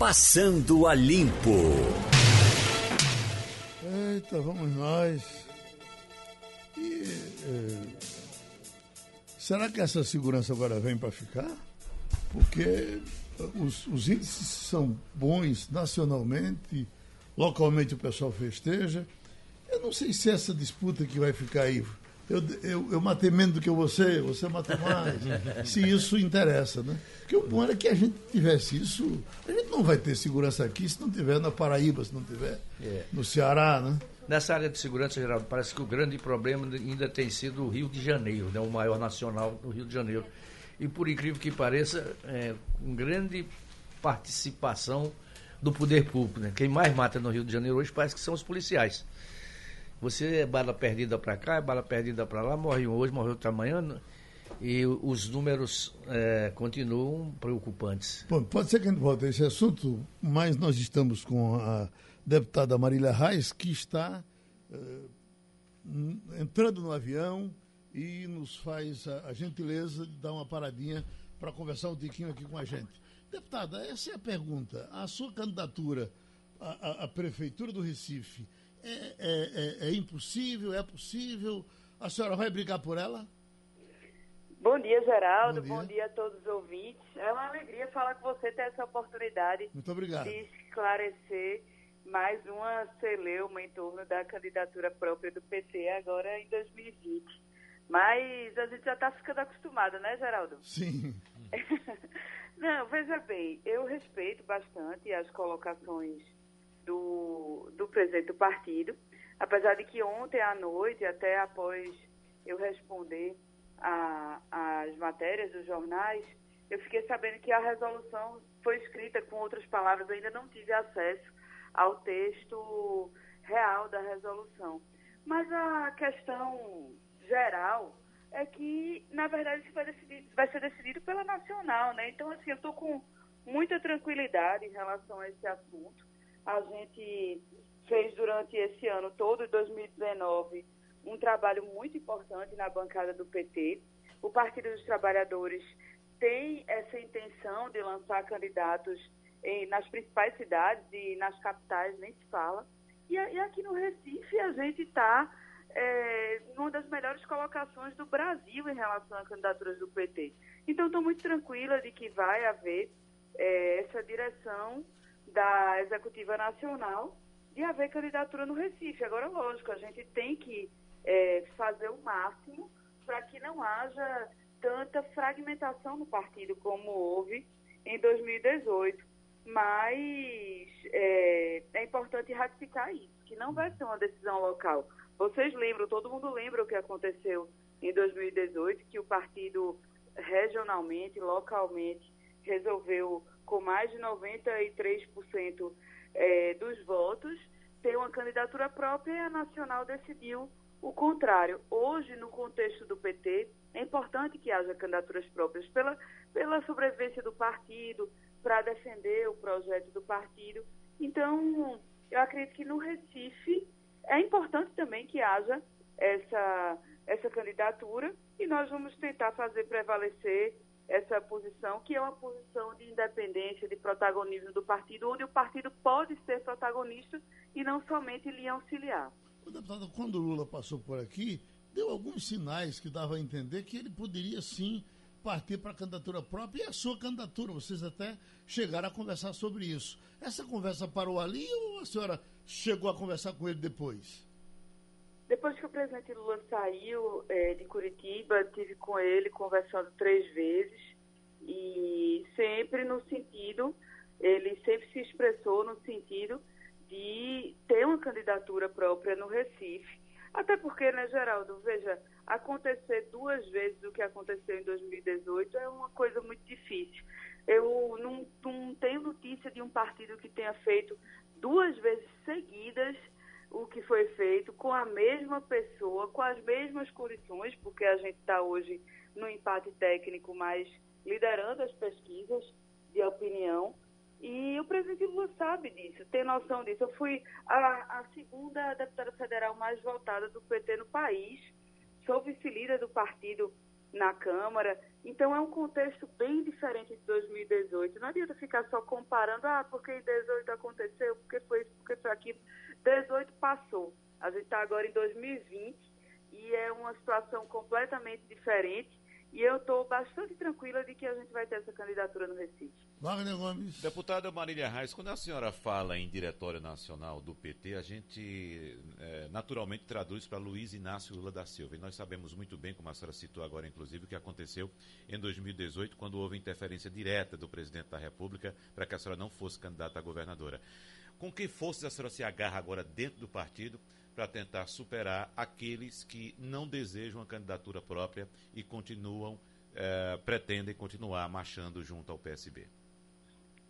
Passando a Limpo. Eita, vamos nós. E, é, será que essa segurança agora vem para ficar? Porque os, os índices são bons nacionalmente, localmente o pessoal festeja. Eu não sei se essa disputa que vai ficar aí eu, eu, eu matei menos do que você, você matou mais. se isso interessa, né? Porque o bom era que a gente tivesse isso. A gente não vai ter segurança aqui se não tiver na Paraíba, se não tiver é. no Ceará, né? Nessa área de segurança, Geraldo, parece que o grande problema ainda tem sido o Rio de Janeiro, né? o maior nacional do Rio de Janeiro. E por incrível que pareça, é, com grande participação do poder público. Né? Quem mais mata no Rio de Janeiro hoje parece que são os policiais. Você é bala perdida para cá, é bala perdida para lá, morre um hoje, morreu outro amanhã, e os números é, continuam preocupantes. Bom, pode ser que a gente volte a esse assunto, mas nós estamos com a deputada Marília Reis, que está uh, entrando no avião e nos faz a, a gentileza de dar uma paradinha para conversar um tiquinho aqui com a gente. Deputada, essa é a pergunta. A sua candidatura à, à, à Prefeitura do Recife é, é, é, é, impossível? É possível? A senhora vai brigar por ela? Bom dia, Geraldo. Bom dia. Bom dia a todos os ouvintes. É uma alegria falar com você, ter essa oportunidade Muito obrigado. de esclarecer mais uma celeuma em torno da candidatura própria do PT agora em 2020. Mas a gente já está ficando acostumado, né, Geraldo? Sim. Não, veja bem, eu respeito bastante as colocações do, do presidente do partido, apesar de que ontem à noite, até após eu responder às matérias dos jornais, eu fiquei sabendo que a resolução foi escrita com outras palavras, eu ainda não tive acesso ao texto real da resolução. Mas a questão geral é que, na verdade, isso vai, decidir, vai ser decidido pela nacional, né? Então, assim, eu estou com muita tranquilidade em relação a esse assunto. A gente fez durante esse ano todo, 2019, um trabalho muito importante na bancada do PT. O Partido dos Trabalhadores tem essa intenção de lançar candidatos em, nas principais cidades e nas capitais, nem se fala. E, e aqui no Recife a gente está é, numa das melhores colocações do Brasil em relação a candidaturas do PT. Então estou muito tranquila de que vai haver é, essa direção da Executiva Nacional de haver candidatura no Recife. Agora, lógico, a gente tem que é, fazer o máximo para que não haja tanta fragmentação no partido como houve em 2018. Mas é, é importante ratificar isso, que não vai ser uma decisão local. Vocês lembram, todo mundo lembra o que aconteceu em 2018, que o partido regionalmente, localmente, resolveu com mais de 93% é, dos votos, ter uma candidatura própria e a Nacional decidiu o contrário. Hoje, no contexto do PT, é importante que haja candidaturas próprias pela, pela sobrevivência do partido, para defender o projeto do partido. Então, eu acredito que no Recife é importante também que haja essa, essa candidatura e nós vamos tentar fazer prevalecer essa posição, que é uma posição de independência, de protagonismo do partido, onde o partido pode ser protagonista e não somente lhe auxiliar. O deputado, quando o Lula passou por aqui, deu alguns sinais que dava a entender que ele poderia sim partir para a candidatura própria e a sua candidatura. Vocês até chegaram a conversar sobre isso. Essa conversa parou ali ou a senhora chegou a conversar com ele depois? Depois que o presidente Lula saiu é, de Curitiba, tive com ele conversando três vezes e sempre no sentido, ele sempre se expressou no sentido de ter uma candidatura própria no Recife. Até porque, né, Geraldo, veja, acontecer duas vezes o que aconteceu em 2018 é uma coisa muito difícil. Eu não, não tenho notícia de um partido que tenha feito duas vezes seguidas o que foi feito com a mesma pessoa, com as mesmas condições, porque a gente está hoje no empate técnico, mas liderando as pesquisas de opinião. E o presidente Lula sabe disso, tem noção disso. Eu fui a, a segunda deputada federal mais votada do PT no país, sou vice-líder do partido na Câmara. Então é um contexto bem diferente de 2018. Não adianta ficar só comparando, ah, porque em 2018 aconteceu, porque foi isso, porque foi aquilo. 18 passou. A gente está agora em 2020 e é uma situação completamente diferente. E eu estou bastante tranquila de que a gente vai ter essa candidatura no Recife. Wagner Gomes. Deputada Marília Reis, quando a senhora fala em Diretório Nacional do PT, a gente é, naturalmente traduz para Luiz Inácio Lula da Silva. E nós sabemos muito bem, como a senhora citou agora, inclusive, o que aconteceu em 2018, quando houve interferência direta do presidente da República para que a senhora não fosse candidata a governadora. Com que forças a senhora se agarra agora dentro do partido para tentar superar aqueles que não desejam a candidatura própria e continuam, eh, pretendem continuar marchando junto ao PSB?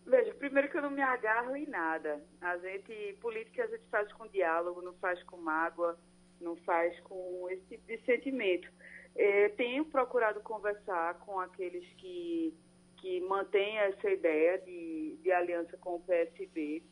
Veja, primeiro que eu não me agarro em nada. A gente, política a gente faz com diálogo, não faz com mágoa, não faz com esse tipo de sentimento. É, tenho procurado conversar com aqueles que, que mantêm essa ideia de, de aliança com o PSB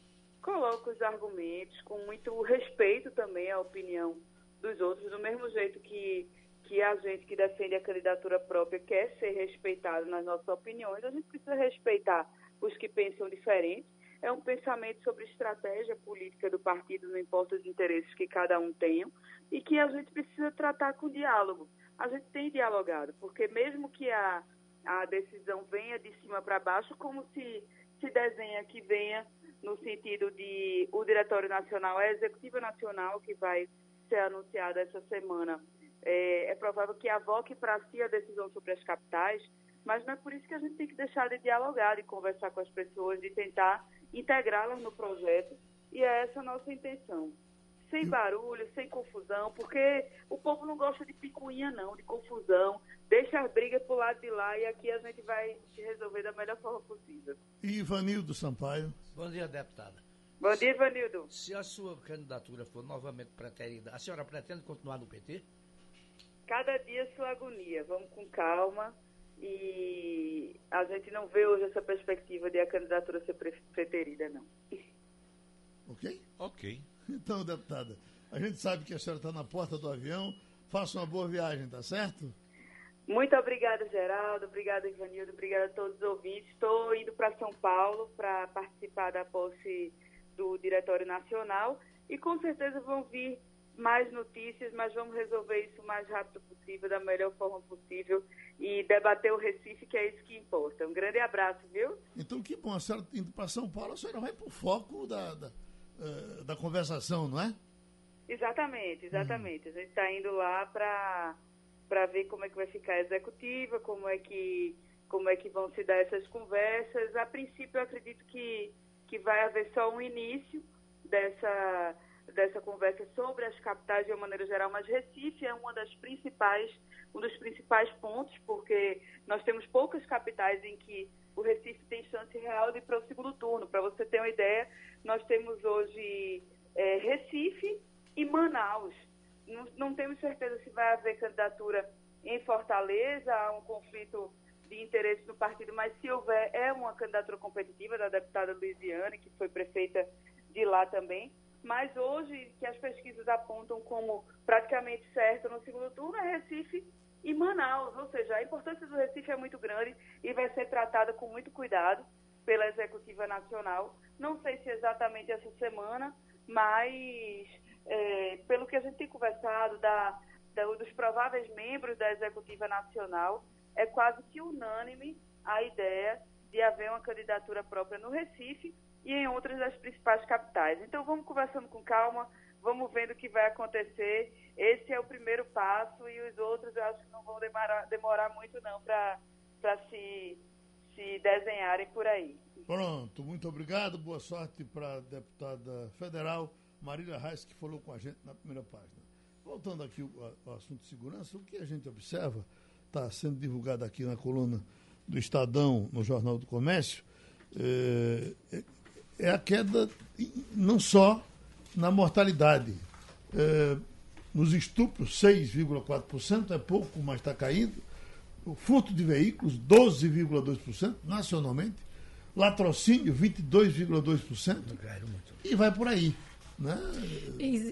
coloco os argumentos com muito respeito também à opinião dos outros, do mesmo jeito que, que a gente que defende a candidatura própria quer ser respeitado nas nossas opiniões, a gente precisa respeitar os que pensam diferente. É um pensamento sobre estratégia política do partido, não importa os interesses que cada um tenha, e que a gente precisa tratar com diálogo. A gente tem dialogado, porque mesmo que a, a decisão venha de cima para baixo, como se, se desenha que venha no sentido de o Diretório Nacional, a Executiva Nacional, que vai ser anunciada essa semana, é, é provável que avoque para si a decisão sobre as capitais, mas não é por isso que a gente tem que deixar de dialogar, de conversar com as pessoas, de tentar integrá-las no projeto, e é essa a nossa intenção sem barulho, sem confusão, porque o povo não gosta de picuinha, não, de confusão. Deixa as brigas pro lado de lá e aqui a gente vai resolver da melhor forma possível. E Ivanildo Sampaio. Bom dia, deputada. Bom dia, Ivanildo. Se a sua candidatura for novamente pretendida, a senhora pretende continuar no PT? Cada dia sua agonia. Vamos com calma. E a gente não vê hoje essa perspectiva de a candidatura ser preterida, não. Ok? Ok. Então, deputada, a gente sabe que a senhora está na porta do avião. Faça uma boa viagem, tá certo? Muito obrigada, Geraldo. Obrigada, Ivanildo. Obrigada a todos os ouvintes. Estou indo para São Paulo para participar da posse do Diretório Nacional e com certeza vão vir mais notícias, mas vamos resolver isso o mais rápido possível, da melhor forma possível e debater o Recife, que é isso que importa. Um grande abraço, viu? Então, que bom. A senhora indo para São Paulo, a senhora vai para o foco da, da uh, da conversação, não é? Exatamente, exatamente. Hum. A gente está indo lá para para ver como é que vai ficar a executiva, como é que como é que vão se dar essas conversas. A princípio, eu acredito que que vai haver só um início dessa dessa conversa sobre as capitais de uma maneira geral, mas Recife é uma das principais um dos principais pontos, porque nós temos poucas capitais em que o Recife tem chance real de ir para o segundo turno. Para você ter uma ideia, nós temos hoje é, Recife e Manaus. Não, não, temos certeza se vai haver candidatura em Fortaleza, há um conflito de interesse no partido, mas se houver, é uma candidatura competitiva da deputada Luiziane, que foi prefeita de lá também. Mas hoje, que as pesquisas apontam como praticamente certo no segundo turno, é Recife e Manaus. Ou seja, a importância do Recife é muito grande e vai ser tratada com muito cuidado pela Executiva Nacional. Não sei se exatamente essa semana, mas é, pelo que a gente tem conversado da, da, dos prováveis membros da Executiva Nacional, é quase que unânime a ideia de haver uma candidatura própria no Recife e em outras das principais capitais. Então vamos conversando com calma, vamos vendo o que vai acontecer. Esse é o primeiro passo e os outros eu acho que não vão demorar, demorar muito não para se se desenharem por aí. Pronto, muito obrigado. Boa sorte para a deputada federal Marília Reis, que falou com a gente na primeira página. Voltando aqui ao, assunto de segurança, o que a gente observa, está sendo divulgado aqui na coluna do Estadão, no Jornal do Comércio, é, é, é a queda não só na mortalidade. É, nos estupros, 6,4%, é pouco, mas está caindo o furto de veículos, 12,2% nacionalmente, latrocínio, 22,2%, e vai por aí. Né?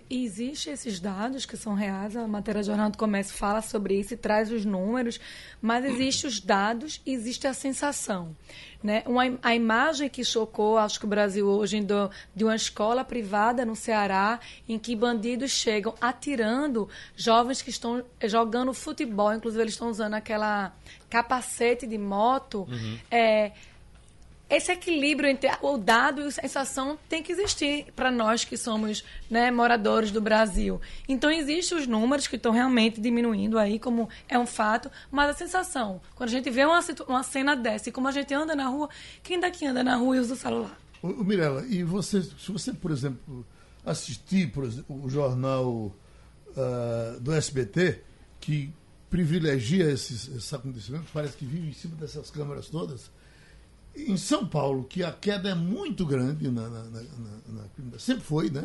Existem esses dados que são reais, a matéria do Jornal do Comércio fala sobre isso e traz os números, mas existem os dados e existe a sensação. Né? Uma, a imagem que chocou, acho que o Brasil hoje, do, de uma escola privada no Ceará, em que bandidos chegam atirando jovens que estão jogando futebol, inclusive eles estão usando aquela capacete de moto. Uhum. É, esse equilíbrio entre o dado e a sensação tem que existir para nós que somos né, moradores do Brasil. Então, existem os números que estão realmente diminuindo aí, como é um fato, mas a sensação, quando a gente vê uma, uma cena dessa e como a gente anda na rua, quem daqui anda na rua e usa o celular? O, Mirella, e você, se você, por exemplo, assistir por exemplo, o jornal uh, do SBT, que privilegia esses, esses acontecimentos, parece que vive em cima dessas câmeras todas, em São Paulo, que a queda é muito grande, na, na, na, na sempre foi, né?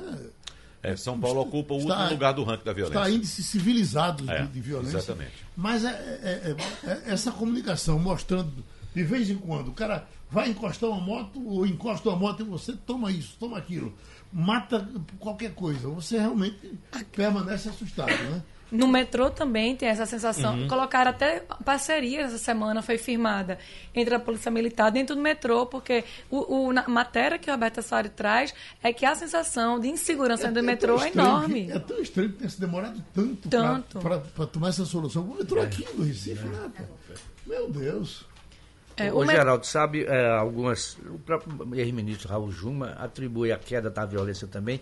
É, São Paulo está, ocupa o último está, lugar do ranking da violência. Está índice civilizado é, de, de, violência. Exatamente. Mas é, é, é, é, essa comunicação mostrando, de vez em quando, o cara vai encostar uma moto ou encosta uma moto e você toma isso, toma aquilo, mata qualquer coisa. Você realmente permanece assustado, né? No metrô também tem essa sensação. Uhum. Colocaram até parceria essa semana, foi firmada entre a Polícia Militar dentro do metrô, porque o, o na matéria que o Roberta Soares traz é que a sensação de insegurança é, dentro do é metrô é enorme. Que, é tão estranho que tenha se demorado tanto, tanto. para tomar essa solução. O metrô é. aqui no Recife, né? Meu Deus. É, o, Geraldo, sabe, é, algumas. O próprio ex-ministro Raul Juma atribui a queda da violência também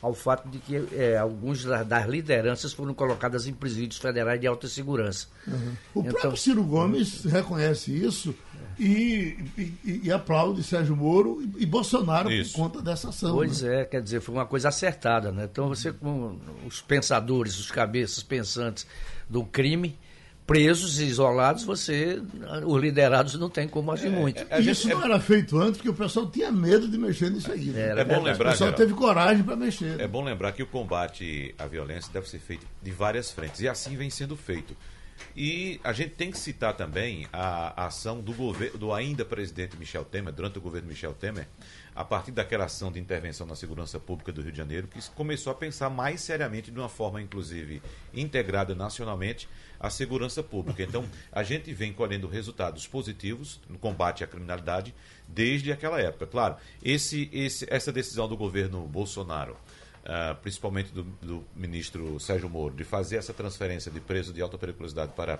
ao fato de que é, alguns das lideranças foram colocadas em presídios federais de alta segurança. Uhum. O então, próprio Ciro Gomes reconhece isso e, e, e aplaude Sérgio Moro e, e Bolsonaro isso. por conta dessa ação. Pois né? é, quer dizer, foi uma coisa acertada. Né? Então você com os pensadores, os cabeças pensantes do crime presos e isolados, você, os liderados não tem como agir é, muito. É, isso não era feito antes, porque o pessoal tinha medo de mexer nisso aí. Né? É, bom lembrar, o pessoal teve coragem para mexer. É bom lembrar que o combate à violência deve ser feito de várias frentes, e assim vem sendo feito. E a gente tem que citar também a, a ação do governo, do ainda presidente Michel Temer, durante o governo Michel Temer, a partir daquela ação de intervenção na segurança pública do Rio de Janeiro, que começou a pensar mais seriamente, de uma forma inclusive integrada nacionalmente, a segurança pública. Então, a gente vem colhendo resultados positivos no combate à criminalidade desde aquela época. Claro, esse, esse, essa decisão do governo Bolsonaro. Uh, principalmente do, do, ministro Sérgio Moro, de fazer essa transferência de preso de alta periculosidade para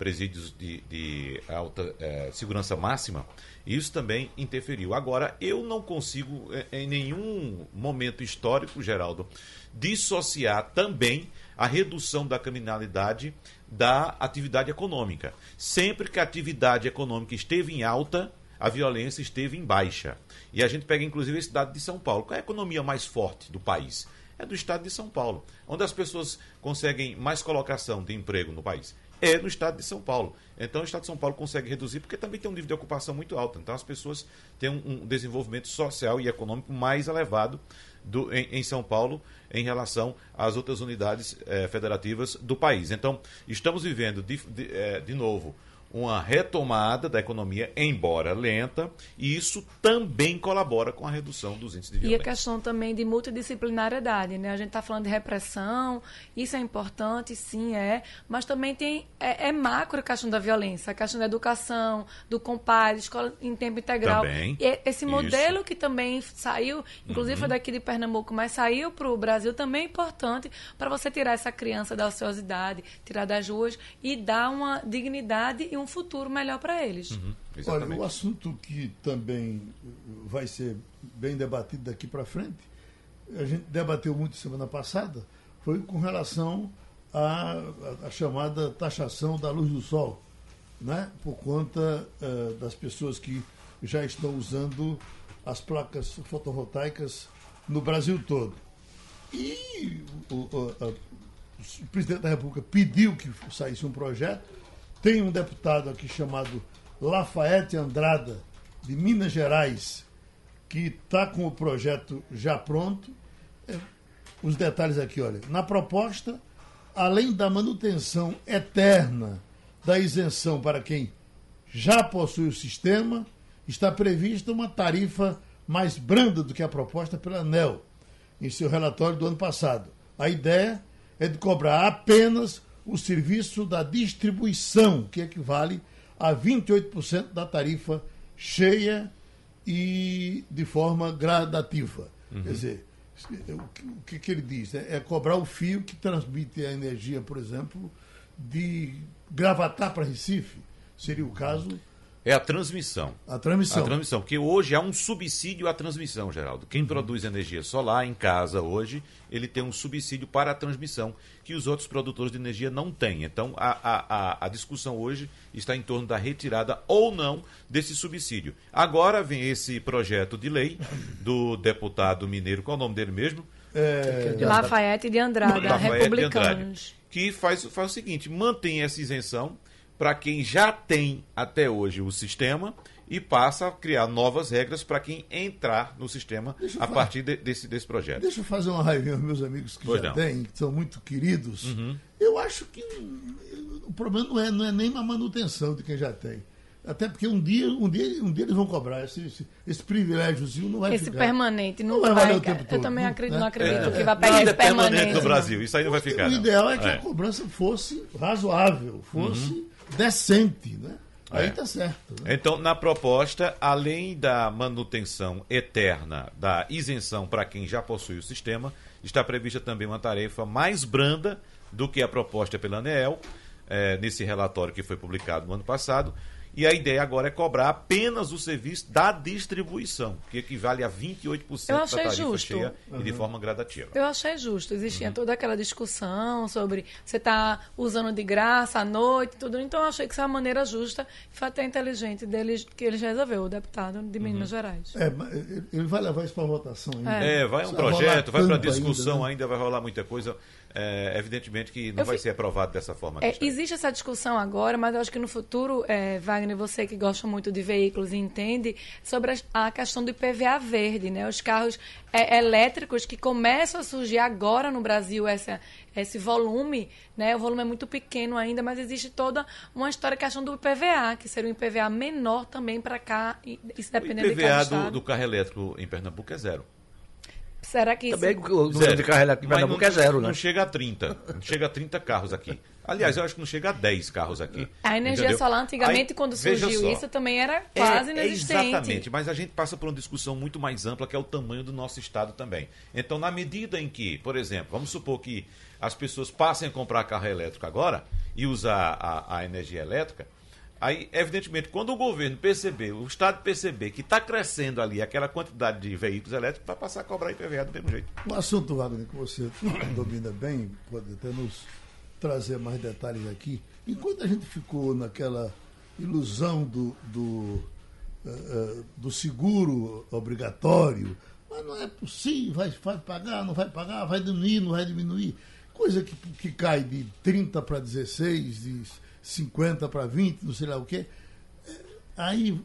presídios de, de alta eh, segurança máxima, isso também interferiu. Agora, eu não consigo, eh, em nenhum momento histórico, Geraldo, dissociar também a redução da criminalidade da atividade econômica. Sempre que a atividade econômica esteve em alta, a violência esteve em baixa. E a gente pega inclusive a cidade de São Paulo. Qual é a economia mais forte do país? É do estado de São Paulo, onde as pessoas conseguem mais colocação de emprego no país é no estado de São Paulo. Então o estado de São Paulo consegue reduzir porque também tem um nível de ocupação muito alto. Então as pessoas têm um, um desenvolvimento social e econômico mais elevado do, em, em, São Paulo em relação às outras unidades eh, federativas do país. Então estamos vivendo de, de, eh, de novo uma retomada da economia, embora lenta, e isso também colabora com a redução dos índices de violência. E a questão também de multidisciplinariedade, né? A gente está falando de repressão, isso é importante, sim, é, mas também tem, é, é, macro a questão da violência, a questão da educação, do compadre, escola em tempo integral. Também, e esse modelo isso. que também saiu, inclusive uhum. foi daqui de Pernambuco, mas saiu para o Brasil, também é importante para você tirar essa criança da ociosidade, tirar das ruas e dar uma dignidade e um futuro melhor para eles. Uhum, Olha, o assunto que também vai ser bem debatido daqui para frente, a gente debateu muito semana passada, foi com relação à, à chamada taxação da luz do sol, né? por conta uh, das pessoas que já estão usando as placas fotovoltaicas no Brasil todo. E o, o, a, o presidente da República pediu que saísse um projeto tem um deputado aqui chamado Lafayette Andrada, de Minas Gerais, que está com o projeto já pronto. É, os detalhes aqui, olha. Na proposta, além da manutenção eterna da isenção para quem já possui o sistema, está prevista uma tarifa mais branda do que a proposta pela ANEL, em seu relatório do ano passado. A ideia é de cobrar apenas o serviço da distribuição, que equivale a 28% da tarifa cheia e de forma gradativa. Uhum. Quer dizer, o que, que ele diz? É, é, cobrar o fio que transmite a energia, por exemplo, de Gravatar para Recife. Seria o caso é a transmissão. A transmissão. A transmissão, porque hoje há um subsídio à transmissão, Geraldo. Quem produz energia solar em casa hoje, ele tem um subsídio para a transmissão que os outros produtores de energia não têm. Então, a, a, a discussão hoje está em torno da retirada ou não desse subsídio. Agora vem esse projeto de lei do deputado mineiro, qual é o nome dele mesmo? É... Lafayette de Andrade, Lafayette republicanos. De Andrade, que faz, faz o seguinte, mantém essa isenção para quem já tem até hoje o sistema e passa a criar novas regras para quem entrar no sistema a partir de, desse, desse projeto. Deixa eu fazer uma raivinha aos meus amigos que pois já não. têm, que são muito queridos. Uhum. Eu acho que o problema não é, não é nem a manutenção de quem já tem. Até porque um dia, um dia, um dia eles vão cobrar. Esse, esse, esse privilegiozinho não vai esse ficar. permanente não, não vai, vai valer o tempo todo. Eu também acredito, né? não acredito é, que vai pegar esse é permanente no Brasil. Isso aí não vai ficar. O não. ideal é que é. a cobrança fosse razoável, fosse uhum decente, né? Aí está é. certo. Né? Então, na proposta, além da manutenção eterna da isenção para quem já possui o sistema, está prevista também uma tarefa mais branda do que a proposta pela ANEEL, é, nesse relatório que foi publicado no ano passado, e a ideia agora é cobrar apenas o serviço da distribuição, que equivale a 28% da tarifa justo. cheia uhum. e de forma gradativa. Eu achei justo. Existia uhum. toda aquela discussão sobre você está usando de graça à noite, tudo. Então eu achei que isso é uma maneira justa e foi até inteligente deles que eles resolveu, o deputado de Minas uhum. Gerais. É, ele vai levar isso para votação ainda. É, é vai um projeto, vai para discussão ainda, né? ainda, vai rolar muita coisa é, evidentemente que não eu vai ser aprovado dessa forma. É, existe essa discussão agora, mas eu acho que no futuro, é, Wagner, você que gosta muito de veículos e entende sobre a, a questão do IPVA verde, né? Os carros é, elétricos que começam a surgir agora no Brasil, essa, esse volume, né? O volume é muito pequeno ainda, mas existe toda uma história questão do IPVA, que seria um IPVA menor também para cá, isso dependendo o IPVA do, do carro elétrico em Pernambuco é zero. Será que Também isso... o número de carro elétrico em Pernambuco é zero, né? Não chega a 30. Não chega a 30 carros aqui. Aliás, eu acho que não chega a 10 carros aqui. A energia entendeu? solar, antigamente, Aí, quando surgiu isso, também era quase é, inexistente. exatamente, mas a gente passa por uma discussão muito mais ampla, que é o tamanho do nosso Estado também. Então, na medida em que, por exemplo, vamos supor que as pessoas passem a comprar carro elétrico agora e usar a, a energia elétrica, Aí, evidentemente, quando o governo perceber, o Estado perceber que está crescendo ali aquela quantidade de veículos elétricos, vai passar a cobrar IPVA do mesmo jeito. Um assunto, Wagner, que você domina bem, pode até nos trazer mais detalhes aqui. Enquanto a gente ficou naquela ilusão do, do, uh, do seguro obrigatório, mas não é possível, vai, vai pagar, não vai pagar, vai diminuir, não vai diminuir. Coisa que, que cai de 30 para 16, de 50 para 20, não sei lá o quê. É, aí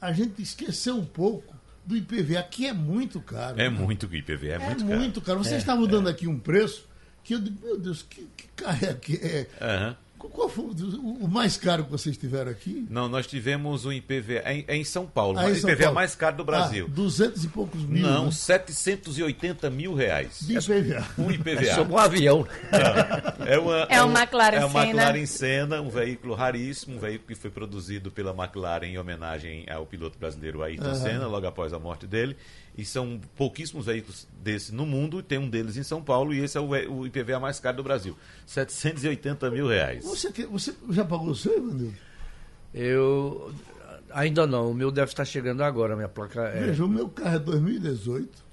a gente esqueceu um pouco do IPVA, que é muito caro. É né? muito o IPVA, é, é muito caro. É muito caro. Vocês é, estavam dando é. aqui um preço que eu digo, meu Deus, que, que carro é que é? Uhum. Qual foi o mais caro que vocês tiveram aqui? Não, nós tivemos o IPVA é em, é em São Paulo, ah, o IPVA Paulo. mais caro do Brasil. Ah, 200 e poucos mil. Não, né? 780 mil reais. De IPVA. Um IPVA. É sobre um avião. é, uma, é, um, McLaren é uma McLaren Senna, um veículo raríssimo, um veículo que foi produzido pela McLaren em homenagem ao piloto brasileiro Ayrton uhum. Senna, logo após a morte dele. E são pouquíssimos veículos desse no mundo, tem um deles em São Paulo, e esse é o, o IPVA mais caro do Brasil. 780 mil reais. Você, você já pagou o seu? Eu. Ainda não, o meu deve estar chegando agora, a minha placa é. Veja, o meu carro é 2018,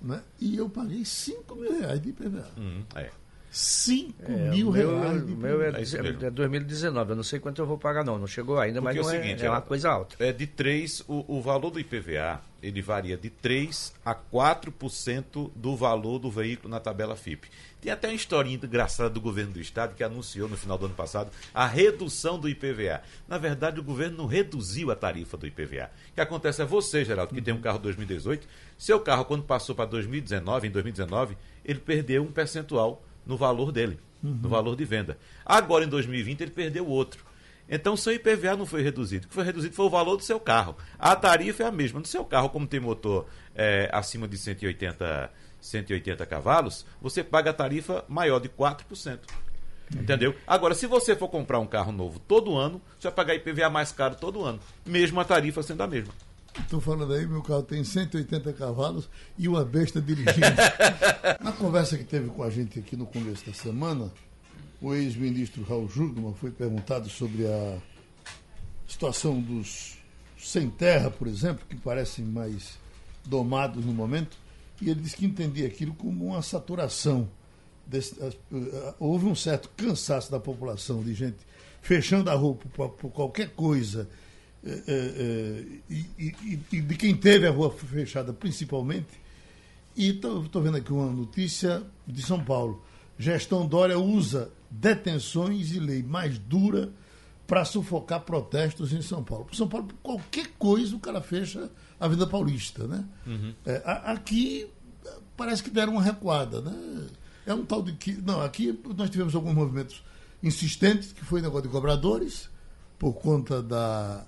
né? E eu paguei 5 mil reais de IPVA. Hum, é. 5 é, mil meu, reais. O meu é, é, é 2019, eu não sei quanto eu vou pagar, não. Não chegou ainda, Porque mas é, o seguinte, é, uma coisa alta. É de 3, o, o valor do IPVA, ele varia de 3 a 4% do valor do veículo na tabela FIP. Tem até uma historinha engraçada do governo do estado que anunciou no final do ano passado a redução do IPVA. Na verdade, o governo não reduziu a tarifa do IPVA. O que acontece é você, Geraldo, que tem um carro 2018, seu carro, quando passou para 2019, em 2019, ele perdeu um percentual no valor dele, uhum. no valor de venda. Agora, em 2020, ele perdeu outro. Então, seu IPVA não foi reduzido. O que foi reduzido foi o valor do seu carro. A tarifa é a mesma. No seu carro, como tem motor é, acima de 180 180 cavalos, você paga a tarifa maior de 4%. Entendeu? Agora, se você for comprar um carro novo todo ano, você vai pagar IPVA mais caro todo ano, mesmo a tarifa sendo a mesma. Estou falando aí, meu carro tem 180 cavalos e uma besta dirigindo. Na conversa que teve com a gente aqui no começo da semana, o ex-ministro Raul Jugman foi perguntado sobre a situação dos sem terra, por exemplo, que parecem mais domados no momento, e ele disse que entendia aquilo como uma saturação. Desse, houve um certo cansaço da população, de gente fechando a rua por, por qualquer coisa, e, e, e, de quem teve a rua fechada principalmente. E estou vendo aqui uma notícia de São Paulo. Gestão Dória usa detenções e lei mais dura para sufocar protestos em São Paulo. São Paulo, por qualquer coisa, o cara fecha a Vida Paulista, né? Uhum. É, aqui parece que deram uma recuada, né? É um tal de que. Não, aqui nós tivemos alguns movimentos insistentes, que foi o negócio de cobradores, por conta da,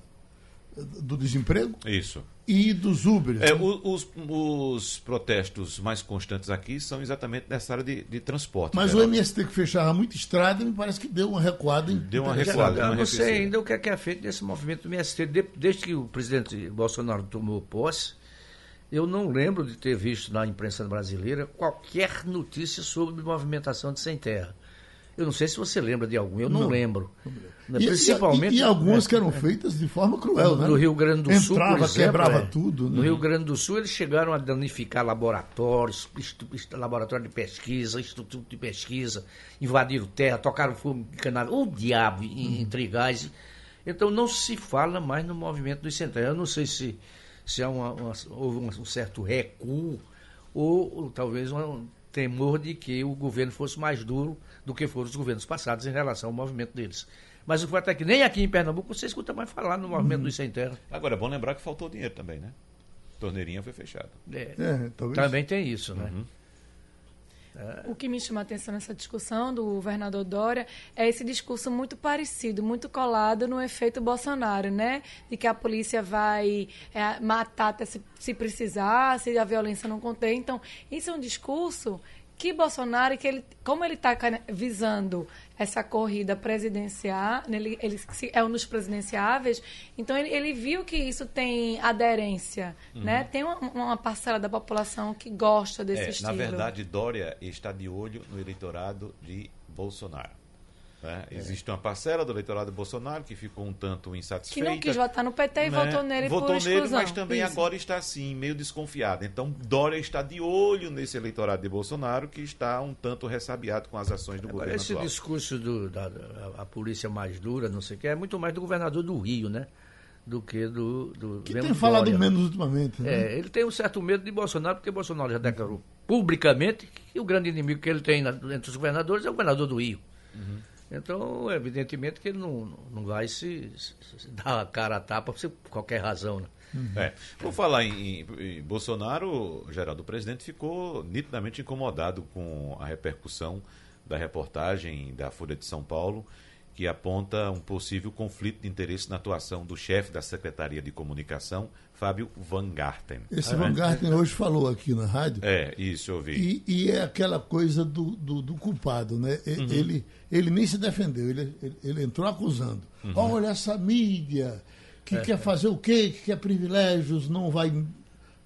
do desemprego. Isso e dos Uber. É, os, os, protestos mais constantes aqui são exatamente nessa área de, de transporte. Mas geral. o MST que fechava muita estrada, me parece que deu uma recuada. Em... Deu uma recuada. Eu não sei ainda o que é, que é feito desse movimento do MST. desde que o presidente Bolsonaro tomou posse, eu não lembro de ter visto na imprensa brasileira qualquer notícia sobre movimentação de sem terra. Eu não sei se você lembra de algum, eu não, não lembro. Não e, Principalmente. E, e, algumas que eram feitas de forma cruel, né? No Rio Grande do Sul. Entrava, quebrava é, tudo. Né? No Rio Grande do Sul, eles chegaram a danificar laboratórios, laboratório de pesquisa, instituto de pesquisa, invadiram terra, tocaram fogo de canal. O diabo em, em Trigás. Então não se fala mais no movimento dos centrais. Eu não sei se, se há uma, uma, houve um certo recuo ou, ou talvez um temor de que o governo fosse mais duro do que foram os governos passados em relação ao movimento deles. Mas o fato é que nem aqui em Pernambuco você escuta mais falar no movimento uhum. dos sem terra. Agora, é bom lembrar que faltou dinheiro também, né? Torneirinha foi fechada. É, é, também tem isso, né? Uhum. O que me chama a atenção nessa discussão do governador Dória é esse discurso muito parecido, muito colado no efeito Bolsonaro, né? De que a polícia vai é, matar até se, se precisar, se a violência não conter. Então, isso é um discurso que Bolsonaro, que ele, como ele está visando essa corrida presidencial, ele, ele é um dos presidenciáveis, então ele, ele viu que isso tem aderência, uhum. né? Tem uma, uma, parcela da população que gosta desse é, estilo. Na verdade, Dória está de olho no eleitorado de Bolsonaro. Né? É. Existe uma parcela do eleitorado de Bolsonaro que ficou um tanto insatisfeita. Que não quis votar no PT e né? votou nele votou por nele, exclusão. mas também Isso. agora está assim, meio desconfiado. Então, Dória está de olho nesse eleitorado de Bolsonaro que está um tanto ressabiado com as ações do agora, governo esse atual. discurso do, da, a polícia mais dura, não sei o que, é muito mais do governador do Rio, né? do que do, do que tem falado Dória. menos ultimamente. Né? É, ele tem um certo medo de Bolsonaro, porque Bolsonaro já declarou publicamente que o grande inimigo que ele tem entre os governadores é o governador do Rio. Uhum. Então, evidentemente que ele não, não vai se, se dar a cara a tapa por qualquer razão. Né? Uhum. É. Vou falar em, em, Bolsonaro, Geraldo, o presidente ficou nitidamente incomodado com a repercussão da reportagem da Folha de São Paulo que aponta um possível conflito de interesse na atuação do chefe da Secretaria de Comunicação, Fábio Van Garten. Esse ah, Van Garten hoje falou aqui na rádio. É, isso eu vi. E, e é aquela coisa do, do, do culpado, né? Uhum. Ele, ele nem se defendeu, ele, ele, ele entrou acusando. Uhum. Olha essa mídia que é. quer fazer o quê? Que quer privilégios, não vai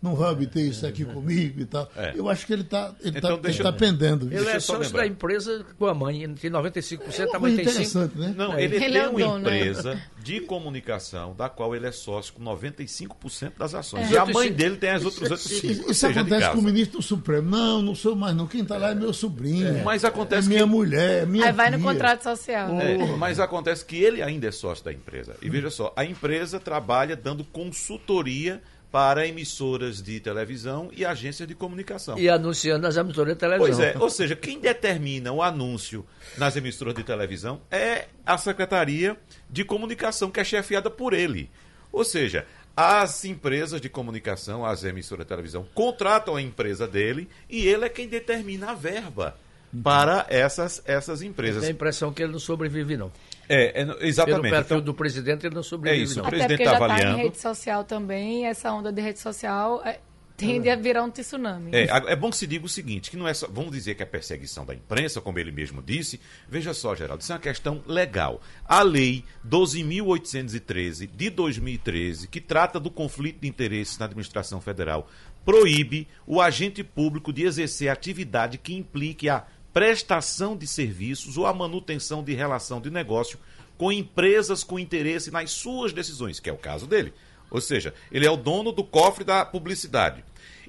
não vai obter isso aqui comigo e tal. É. Eu acho que ele está ele então, tá, ele tá pendendo. Ele é sócio da empresa com a mãe, tem 95%, é a mãe tem 5%. Né? Não, ele, ele tem é uma empresa de comunicação da qual ele é sócio com 95% das ações. É. E a mãe dele tem as outras 85%. Isso, isso acontece com o ministro do Supremo. Não, não sou mais não. Quem está lá é meu sobrinho. É. Mas acontece é minha que... mulher, é minha Aí vai tia. no contrato social. É, mas acontece que ele ainda é sócio da empresa. E veja só, a empresa trabalha dando consultoria para emissoras de televisão e agências de comunicação. E anunciando nas emissoras de televisão. Pois é, ou seja, quem determina o anúncio nas emissoras de televisão é a Secretaria de Comunicação, que é chefiada por ele. Ou seja, as empresas de comunicação, as emissoras de televisão, contratam a empresa dele e ele é quem determina a verba para essas, essas empresas. Eu tenho a impressão que ele não sobrevive, não. É, é exatamente. Pelo perfil então, do presidente, ele não sobrevive. É isso, não. o presidente está avaliando. Tá em rede social também, essa onda de rede social é, tende a virar um tsunami. É, é bom que se diga o seguinte, que não é só, vamos dizer que é perseguição da imprensa, como ele mesmo disse. Veja só, Geraldo, isso é uma questão legal. A lei 12.813 de 2013, que trata do conflito de interesses na administração federal, proíbe o agente público de exercer atividade que implique a prestação de serviços ou a manutenção de relação de negócio com empresas com interesse nas suas decisões, que é o caso dele. Ou seja, ele é o dono do cofre da publicidade.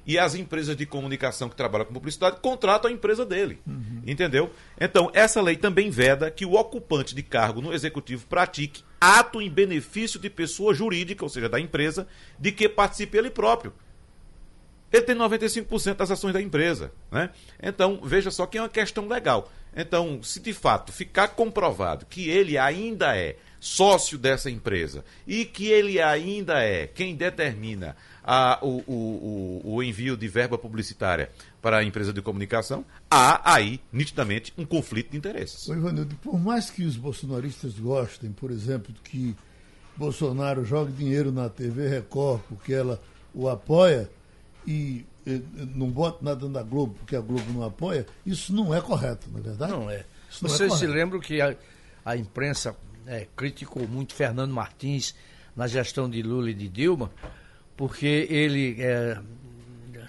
E as empresas de comunicação que trabalham com publicidade contratam a empresa dele. Uhum. Entendeu? Então, essa lei também veda que o ocupante de cargo no executivo pratique ato em benefício de pessoa jurídica, ou seja, da empresa, de que participe ele próprio. Ele tem 95% das ações da empresa. Né? Então, veja só que é uma questão legal. Então, se de fato ficar comprovado que ele ainda é sócio dessa empresa e que ele ainda é quem determina a, o, o, o, envio de verba publicitária para a empresa de comunicação, há aí, nitidamente, um conflito de interesses. Oi, Ivanildo, por mais que os bolsonaristas gostem, por exemplo, que Bolsonaro jogue dinheiro na TV Record porque ela o apoia e eh, não bota nada na Globo porque a Globo não apoia, isso não é correto, na é verdade? Não é. Isso Vocês não é se lembram que a, a imprensa é, criticou muito Fernando Martins na gestão de Lula e de Dilma, porque ele é,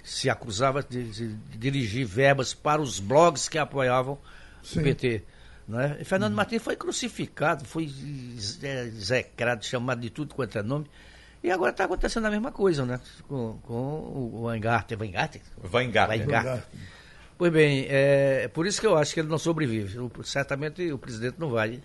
se acusava de, de, dirigir verbas para os blogs que apoiavam Sim. o PT. Né? E Fernando uhum. Martins foi crucificado, foi é, execrado, chamado de tudo quanto é nome. E agora está acontecendo a mesma coisa, né? Com, com o Weingarten. Weingarten? Weingarten. Weingarten. Pois bem, é por isso que eu acho que ele não sobrevive. Certamente o presidente não vai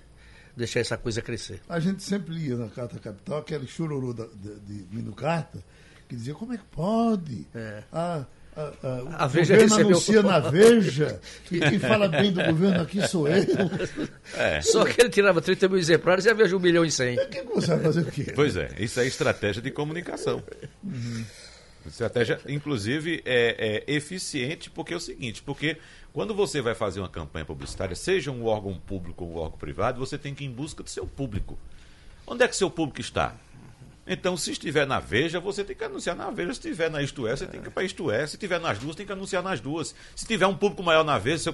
deixar essa coisa crescer. A gente sempre lia na Carta Capital aquele chururu da, de, de Mino Carta, que dizia como é que pode? É. A, a, a, a Veja governo anuncia na Veja e quem fala bem do governo aqui sou eu. É. Só que ele tirava 30 mil exemplares e veja um milhão e cem. O que você vai fazer o quê? Pois é, isso é estratégia de comunicação. Uhum. Estratégia, inclusive, é, é eficiente porque é o seguinte, porque quando você vai fazer uma campanha publicitária, seja um órgão público ou um órgão privado, você tem que ir em busca do seu público. Onde é que seu público está? Então, se estiver na Veja, você tem que anunciar na Veja. Se estiver na Isto É, você tem que ir para Isto É. Se estiver nas duas, tem que anunciar nas duas. Se tiver um público maior na Veja,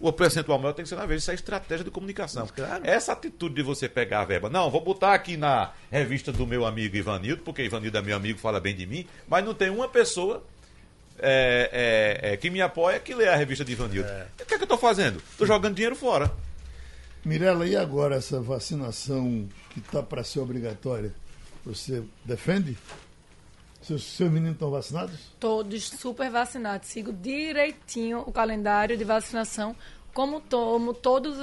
o percentual maior tem que ser na Veja. Isso é estratégia de comunicação. Claro. Essa atitude de você pegar a verba. Não, vou botar aqui na revista do meu amigo Ivanildo, porque Ivanildo é meu amigo, fala bem de mim, mas não tem uma pessoa é, é, é, que me apoia que lê a revista de Ivanildo. É. O que é que eu estou fazendo? Estou jogando dinheiro fora. Mirela, e agora essa vacinação que está para ser obrigatória? Você defende? Seus, seus meninos estão vacinados? Todos super vacinados. Sigo direitinho o calendário de vacinação como tomo todos,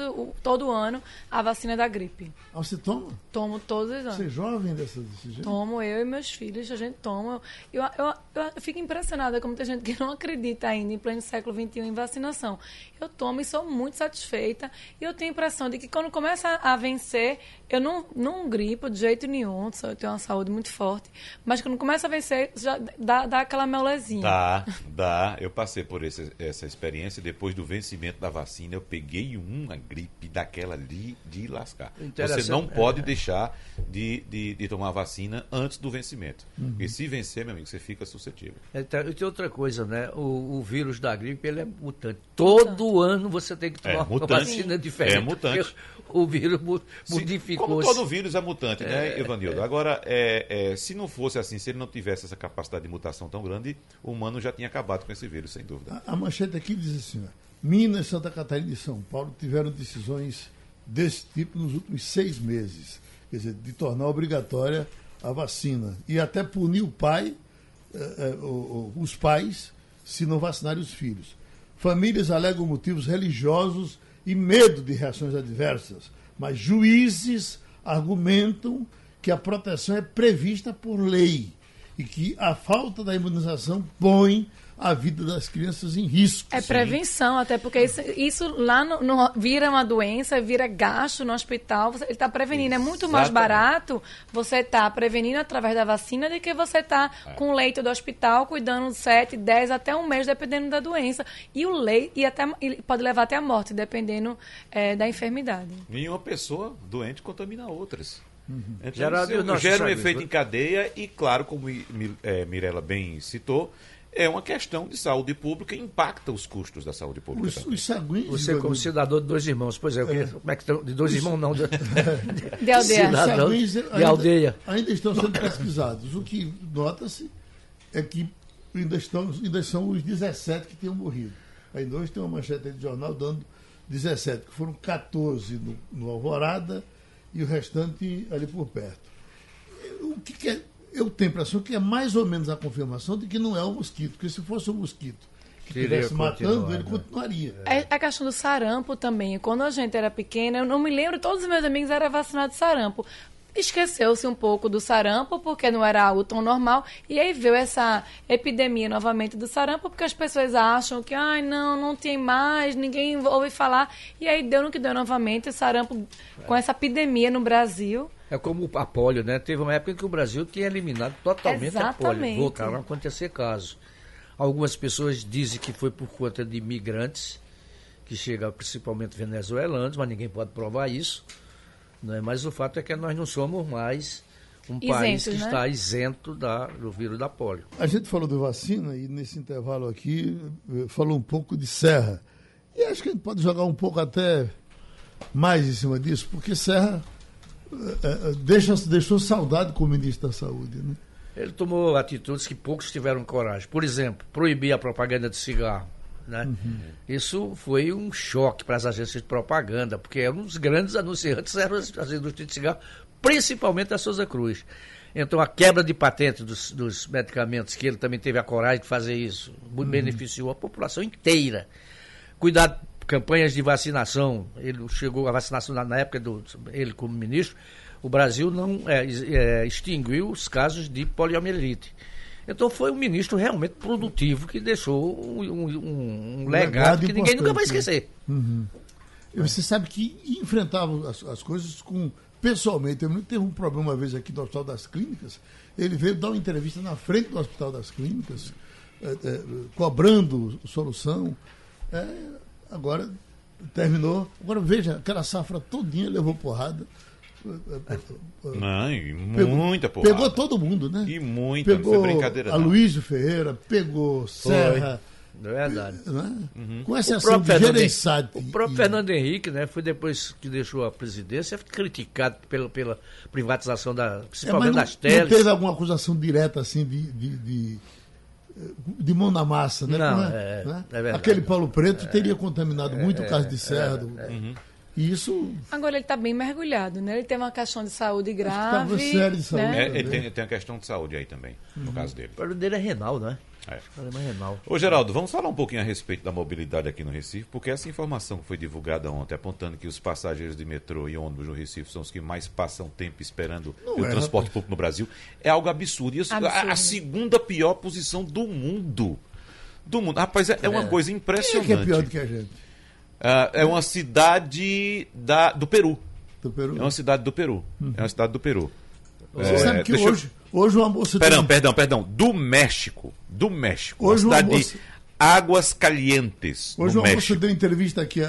todo ano a vacina da gripe. Ah, você toma? Tomo todos os anos. Você é jovem dessa, desse jeito? Tomo, eu e meus filhos, a gente toma. Eu, eu, eu, eu fico impressionada com muita gente que não acredita ainda em pleno século XXI em vacinação. Eu tomo e sou muito satisfeita. E eu tenho a impressão de que quando começa a vencer, eu não, não gripo de jeito nenhum, eu tenho uma saúde muito forte. Mas quando começa a vencer, já dá, dá aquela melezinha. Dá, dá. Eu passei por esse, essa experiência depois do vencimento da vacina vacina, eu peguei uma gripe daquela ali de lascar. Você não pode é. deixar de, de, de, tomar vacina antes do vencimento. Uhum. Porque se vencer, meu amigo, você fica suscetível. É, tá, e tem outra coisa, né? O, o, vírus da gripe, ele é mutante. Todo ano você tem que tomar é, uma vacina diferente. É mutante. O vírus modificou. Como todo vírus é mutante, né, é, Evanildo? É. Agora, é, é, se não fosse assim, se ele não tivesse essa capacidade de mutação tão grande, o humano já tinha acabado com esse vírus, sem dúvida. A, a manchete aqui diz assim, ó, Minas, Santa Catarina e São Paulo tiveram decisões desse tipo nos últimos seis meses. Quer dizer, de tornar obrigatória a vacina e até punir o pai, eh, eh, os pais, se não vacinarem os filhos. Famílias alegam motivos religiosos e medo de reações adversas, mas juízes argumentam que a proteção é prevista por lei e que a falta da imunização põe a vida das crianças em risco. É prevenção, até porque isso, isso lá no, no, vira uma doença, vira gasto no hospital. Você, ele está prevenindo. Exatamente. É muito mais barato você estar tá prevenindo através da vacina do que você estar tá é. com o leito do hospital, cuidando 7, 10, até um mês, dependendo da doença. E o leite e até, pode levar até a morte, dependendo é, da enfermidade. E uma pessoa doente contamina outras. Uhum. Então, gera, gera um efeito em cadeia e, claro, como é, Mirella bem citou, é uma questão de saúde pública e impacta os custos da saúde pública. Os, os sanguíneos. Você, como cidadão de dois irmãos, pois é, é. como é que estão? De dois irmãos, não. De, de aldeia. Cidadão, de aldeia. Ainda estão sendo pesquisados. O que nota-se é que ainda, estão, ainda são os 17 que tinham morrido. Ainda hoje tem uma manchete de jornal dando 17, que foram 14 no, no Alvorada e o restante ali por perto. O que, que é eu tenho a impressão que é mais ou menos a confirmação de que não é o mosquito, porque se fosse o mosquito que estivesse matando, ele né? continuaria. É a questão do sarampo também. Quando a gente era pequena, eu não me lembro, todos os meus amigos eram vacinados de sarampo. Esqueceu-se um pouco do sarampo, porque não era algo tão normal, e aí veio essa epidemia novamente do sarampo, porque as pessoas acham que, ai, não, não tem mais, ninguém ouve falar, e aí deu no que deu novamente o sarampo com essa epidemia no Brasil. É como a polio, né? Teve uma época em que o Brasil tinha eliminado totalmente Exatamente. a polio. Voltaram a acontecer casos. Algumas pessoas dizem que foi por conta de imigrantes, que chegam principalmente venezuelanos, mas ninguém pode provar isso. Né? Mas o fato é que nós não somos mais um Isentos, país que né? está isento da, do vírus da polio. A gente falou de vacina e nesse intervalo aqui eh, falou um pouco de Serra. E acho que a gente pode jogar um pouco até mais em cima disso, porque Serra deixa, deixou saudade como ministro da Saúde. Né? Ele tomou atitudes que poucos tiveram coragem. Por exemplo, proibir a propaganda de cigarro. Né? Uhum. Isso foi um choque para as agências de propaganda, porque um dos grandes anunciantes eram as, as indústrias de cigarro, principalmente a Souza Cruz. Então, a quebra de patente dos, dos, medicamentos, que ele também teve a coragem de fazer isso, uhum. beneficiou a população inteira. Cuidado campanhas de vacinação. Ele chegou a vacinação na, na época do ele como ministro. O Brasil não é, é, extinguiu os casos de poliomielite. Então foi um ministro realmente produtivo que deixou um, um, um, um legado, que ninguém nunca vai né? esquecer. Uhum. E você sabe que enfrentava as, as coisas com pessoalmente. Eu teve um problema uma vez aqui no Hospital das Clínicas. Ele veio dar uma entrevista na frente do Hospital das Clínicas, é, é, cobrando solução. É, Agora terminou. Agora veja, aquela safra todinha levou porrada. Não, e muita porrada. Pegou todo mundo, né? E muita, pegou não foi brincadeira. A Luísio Ferreira, pegou Serra. É verdade. Né? Uhum. Com exceção de Gereissati. O próprio e... Fernando Henrique, né, foi depois que deixou a presidência, criticado pela, pela privatização da, principalmente é, não, das teles. Não teve alguma acusação direta assim de, de, de de mão na massa, né? Não, é, é, né? é verdade. Aquele Paulo Preto é, teria contaminado muito o é, caso de Serra. Do, uhum. E isso. Agora ele está bem mergulhado, né? Ele tem uma questão de saúde grave. Estava sério de saúde. Né? ele tem, tem a questão de saúde aí também, uhum. no caso dele. O problema dele é renal, né? É. Problema renal. Ô Geraldo, vamos falar um pouquinho a respeito da mobilidade aqui no Recife, porque essa informação que foi divulgada ontem, apontando que os passageiros de metrô e ônibus no Recife são os que mais passam tempo esperando o é, transporte rapaz. público no Brasil, é algo absurdo. E absurdo. A, a, segunda pior posição do mundo. Do mundo. Rapaz, é, é uma coisa impressionante. Quem é, que é pior do que a gente? Uh, é uma cidade da, do Peru. Do Peru? É uma cidade do Peru. Uhum. É uma cidade do Peru. Você é, sabe que hoje, eu... hoje uma moça. Perdão, tem... perdão, perdão. Do México. Do México. Hoje uma cidade moça... de Águas Calientes. Hoje uma México. moça deu entrevista aqui.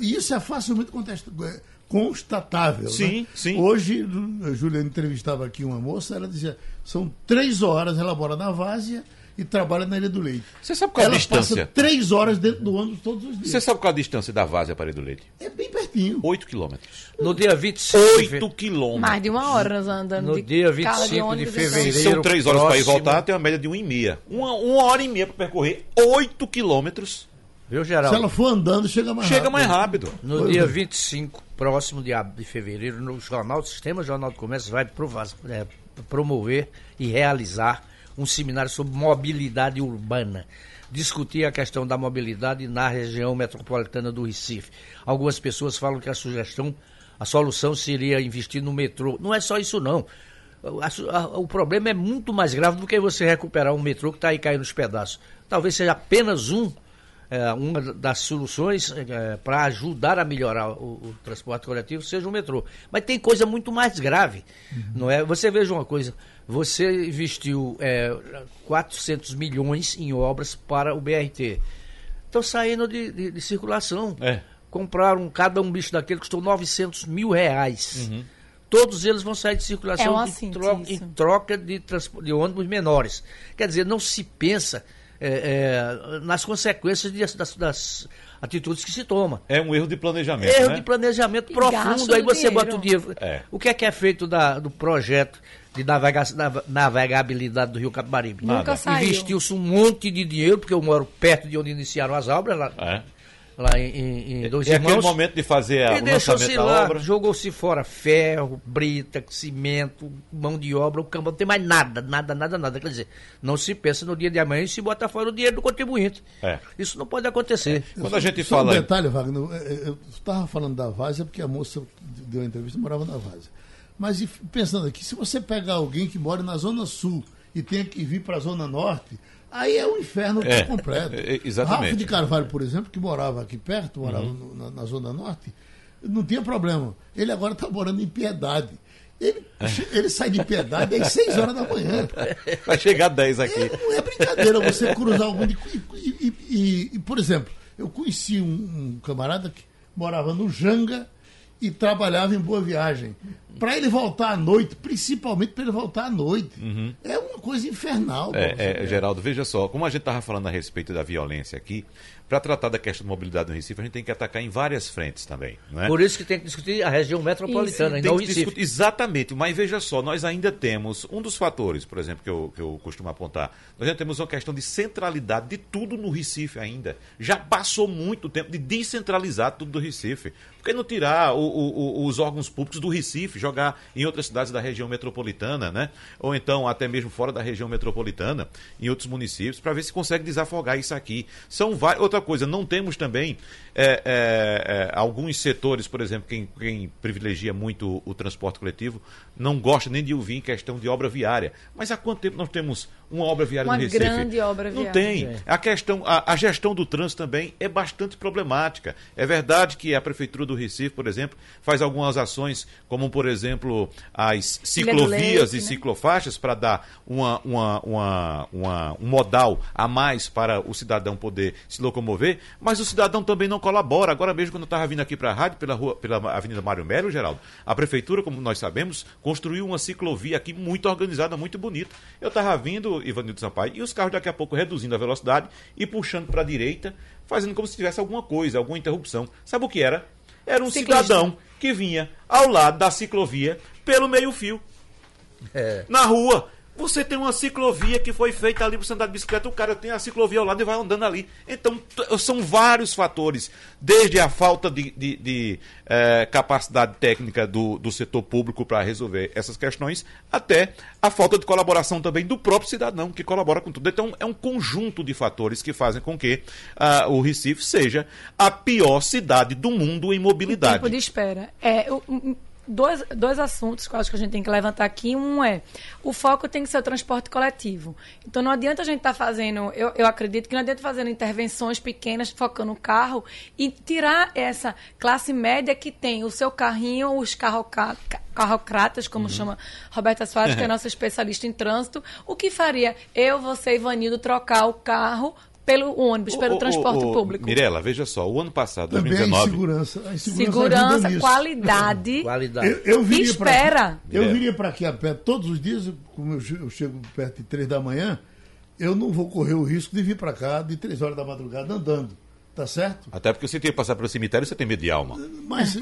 e isso é facilmente é, constatável. Sim, né? sim. Hoje, a Juliana entrevistava aqui uma moça, ela dizia: são três horas, ela mora na Várzea e trabalha na Ilha do Leite. Você sabe qual é a Ela distância? passa três horas dentro do ônibus todos os dias. Você sabe qual é a distância da Várzea para a Ilha do Leite? É bem pertinho. Oito quilômetros. No dia 25... Oito quilômetros. Mais de uma hora nós andando No de dia 25 de, de fevereiro... São três horas para ir voltar, tem uma média de uma e meia. Uma, uma hora e meia para percorrer oito quilômetros. Viu, Geraldo? Se ela for andando, chega mais chega rápido. mais rápido. No Foi dia bem. 25, próximo de, de fevereiro, no jornal, o Sistema Jornal do Comércio vai provar, é, promover e realizar um seminário sobre mobilidade urbana. Discutir a questão da mobilidade na região metropolitana do Recife. Algumas pessoas falam que a sugestão, a solução seria investir no metrô. Não é só isso, não. O problema é muito mais grave do que você recuperar um metrô que está aí caindo nos pedaços. Talvez seja apenas um é, uma das soluções é, para ajudar a melhorar o, o, transporte coletivo seja o metrô. Mas tem coisa muito mais grave, uhum. não é? Você veja uma coisa, você investiu é, 400 milhões em obras para o BRT. Estão saindo de, de, de circulação. É. Compraram cada um bicho daquele custou 900 mil reais. Uhum. Todos eles vão sair de circulação é em, troca, em troca de, de ônibus menores. Quer dizer, não se pensa é, é, nas consequências de, das, das, atitudes que se toma. É um erro de planejamento. Erro né? de planejamento profundo. Aí você dinheiro. bota o dinheiro. É. O que é que é feito da, do projeto de navega, nav- navegabilidade do Rio Capibaribe? Nunca saiu. Investiu-se um monte de dinheiro, porque eu moro perto de onde iniciaram as obras, lá, É. lá em, em, em Dois E aquele Irmãos. momento de fazer a, E o lançamento da lá, obra. jogou-se fora ferro, brita, cimento, mão de obra, o campo não tem mais nada, nada, nada, nada. Quer dizer, não se pensa no dia de amanhã e se bota fora o dinheiro do contribuinte. É. Isso não pode acontecer. Quando a gente Só um fala. detalhe, Wagner, eu- eu estava falando da Várzea porque a moça deu a entrevista e morava na Várzea. Mas pensando aqui, se você pegar alguém que mora na Zona Sul e tem que vir para a Zona Norte, aí é um inferno É, completo. é, exatamente. Ralph de Carvalho, por exemplo, que morava aqui perto, morava Uhum. no- na, na Zona Norte, não tinha problema. Ele agora está morando em Piedade. Ele, É. ele sai de Piedade às 6 horas da manhã. Vai chegar 10 aqui. É, não é brincadeira você cruzar algum. De, e, e- e- e, por exemplo, eu conheci um, um camarada que morava no Janga e trabalhava em Boa Viagem. Para ele voltar à noite, principalmente para ele voltar à noite, é uma coisa infernal. Uhum. É, é. Geraldo, veja só, como a gente estava falando a respeito da violência aqui, para tratar da questão da mobilidade no Recife, a gente tem que atacar em várias frentes também. Não é? Por isso que tem que discutir a região metropolitana, não o Recife. discutir- exatamente, mas veja só, nós ainda temos um dos fatores, por exemplo, que eu, que eu costumo apontar. Nós ainda temos uma questão de centralidade de tudo no Recife ainda. Já passou muito tempo de descentralizar tudo do Recife. Que não tirar o- o- o- os órgãos públicos do Recife, jogar em outras cidades da região metropolitana, né? Ou então até mesmo fora da região metropolitana, em outros municípios, para ver se consegue desafogar isso aqui. São vai- Outra coisa, não temos também é, é, é, alguns setores, por exemplo, quem, quem privilegia muito o transporte coletivo, não gosta nem de ouvir em questão de obra viária. Mas há quanto tempo nós temos uma obra viária Uma no Recife? grande obra Não viária. tem. A questão, a, a gestão do trânsito também é bastante problemática. É verdade que a prefeitura do Recife, por exemplo, faz algumas ações, como por exemplo as ciclovias Leite, e né? ciclofaixas para dar uma, uma, uma, uma- um modal a mais para o cidadão poder se locomover, mas o cidadão também não colabora. Agora mesmo, quando eu estava vindo aqui para a rádio, pela, rua, pela Avenida Mário Melo, Geraldo, a prefeitura, como nós sabemos, construiu uma ciclovia aqui muito organizada, muito bonita. Eu estava vindo, Ivanildo Sampaio, e os carros daqui a pouco reduzindo a velocidade e puxando para a direita, fazendo como se tivesse alguma coisa, alguma interrupção. Sabe o que era? Era um Ciclista. cidadão que vinha ao lado da ciclovia pelo meio-fio na rua. Você tem uma ciclovia que foi feita ali para você andar de bicicleta, o cara tem a ciclovia ao lado e vai andando ali. Então, são vários fatores, desde a falta de, de- de, eh, capacidade técnica do, do setor público para resolver essas questões, até a falta de colaboração também do próprio cidadão, que colabora com tudo. Então, é um conjunto de fatores que fazem com que ah, o Recife seja a pior cidade do mundo em mobilidade. Tempo de espera. É, o- dois, dois assuntos que eu acho que a gente tem que levantar aqui. Um é, o foco tem que ser o transporte coletivo. Então não adianta a gente estar fazendo, eu, eu acredito que não adianta fazendo intervenções pequenas, focando no carro, e tirar essa classe média que tem o seu carrinho, os carroca- ca- carrocratas, como chama Roberta Soares, que é nossa especialista em trânsito. O que faria eu, você e Vanildo trocar o carro pelo ônibus, pelo ô, transporte ô, público? Mirela, veja só, o ano passado, Também a 2019. insegurança. A insegurança, Segurança, qualidade. Qualidade. Eu, eu viria pra aqui- Espera. eu viria para aqui a pé todos os dias, como eu che- eu chego perto de três da manhã, eu não vou correr o risco de vir para cá de três horas da madrugada andando. Tá certo? Até porque você tem que passar pelo cemitério, você tem medo de alma. Mas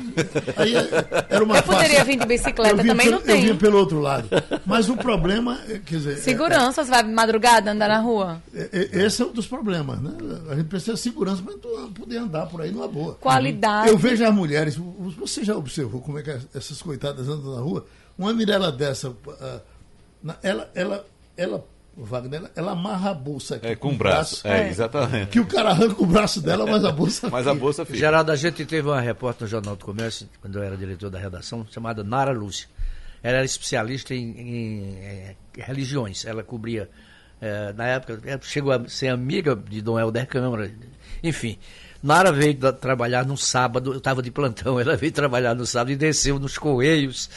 aí é- era uma Eu poderia faixa- vir de bicicleta, também pelo- não tem. Eu vinha pelo outro lado. Mas o problema, é, quer dizer, é- Segurança, você vai de madrugada andar na rua? é- é- esse é um dos problemas, né? A gente precisa de segurança para poder andar por aí numa boa. Qualidade. Eu vejo as mulheres, você já observou como é que essas coitadas andam na rua? Uma Mirella dessa, ah, ela, ela, ela, Wagner, ela, ela amarra a bolsa aqui É, com o braço. É, É. exatamente. Que o cara arranca o braço dela, mas a bolsa Mas a fica. bolsa fica. Geraldo, a gente teve uma repórter no Jornal do Comércio, quando eu era diretor da redação, chamada Nara Lúcia. Ela era especialista em, em, eh, religiões. Ela cobria, eh, na época, ela chegou a ser amiga de Dom Helder Câmara. Enfim, Nara veio trabalhar no sábado, eu estava de plantão, ela veio trabalhar no sábado e desceu nos Correios.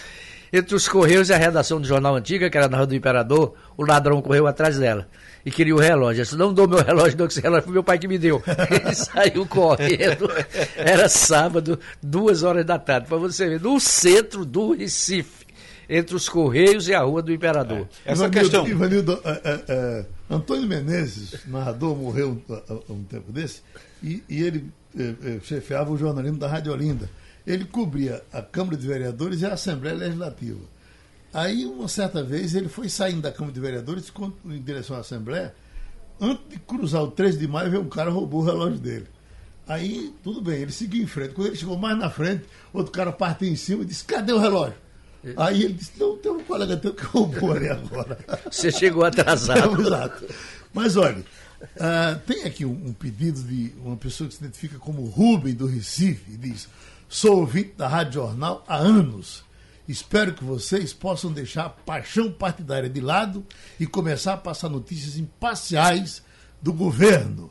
Entre os Correios e a redação do Jornal Antiga, que era na Rua do Imperador, o ladrão correu atrás dela e queria o relógio. Eu disse, não dou meu relógio, não, que esse relógio foi meu pai que me deu. Ele saiu correndo. Era sábado, duas horas da tarde, para você ver, no centro do Recife. entre os Correios e a Rua do Imperador. É. Essa Ivanildo, questão. Ivanildo, é, é, é, Antônio Menezes, narrador, morreu há um tempo desse, e, e ele é, é, chefiava o jornalismo da Rádio Olinda. Ele cobria a Câmara de Vereadores e a Assembleia Legislativa. Aí, uma certa vez, ele foi saindo da Câmara de Vereadores em direção à Assembleia. Antes de cruzar o 13 de maio, veio um cara roubou o relógio dele. Aí, tudo bem, ele seguiu em frente. Quando ele chegou mais na frente, outro cara partiu em cima e disse: Cadê o relógio? Aí ele disse: Não, tem um colega teu que roubou ali agora. Você chegou atrasado. Exato. Mas olha, ah, tem aqui um, um pedido de uma pessoa que se identifica como Rubem do Recife e diz: Sou ouvinte da Rádio Jornal há anos. Espero que vocês possam deixar a paixão partidária de lado e começar a passar notícias imparciais do governo.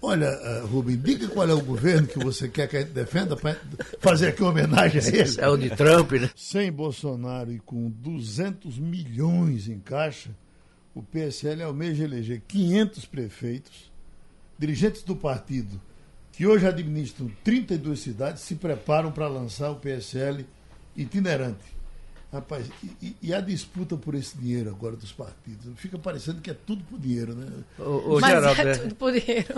Olha, ah, Rubem, diga qual é o governo que você quer que a gente defenda para fazer aqui uma homenagem a ele. É o de Trump, né? Sem Bolsonaro e com 200 milhões em caixa, o PSL almeja eleger 500 prefeitos, dirigentes do partido que hoje administram 32 cidades se preparam para lançar o PSL itinerante. Rapaz, e, e- e a disputa por esse dinheiro agora dos partidos? Fica parecendo que é tudo por dinheiro, né? Ô, ô, Mas Geraldo, é é, tudo por dinheiro.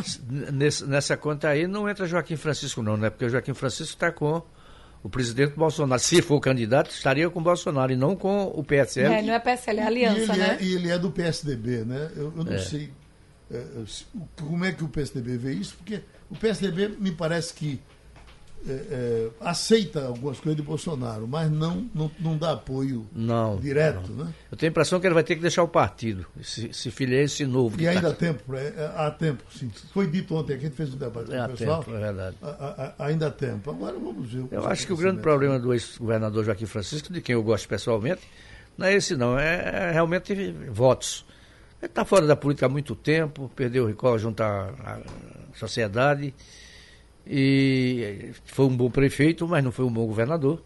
nesse- nessa conta aí não entra Joaquim Francisco, não, né? Porque o Joaquim Francisco está com o presidente Bolsonaro. Se for candidato, estaria com o Bolsonaro e não com o PSL. É, não é PSL, é e, aliança, ele né? é, e ele é do PSDB, né? Eu, eu não sei é, se- como é que o PSDB vê isso, porque o PSDB me parece que é, é, aceita algumas coisas de Bolsonaro, mas não, não, não dá apoio Não. direto, né? Eu tenho a impressão que ele vai ter que deixar o partido, se, se filiar esse novo. E ainda tá- há tempo, é, há tempo, sim. Foi dito ontem aqui, a gente fez um debate É, com há o pessoal. tempo, é verdade. A- a- a- ainda há tempo. Agora vamos ver. Eu acho que o grande problema do ex-governador Joaquim Francisco, de quem eu gosto pessoalmente, não é esse não, é, é realmente votos. Ele está fora da política há muito tempo, perdeu o recall junto à, à sociedade, e foi um bom prefeito, mas não foi um bom governador.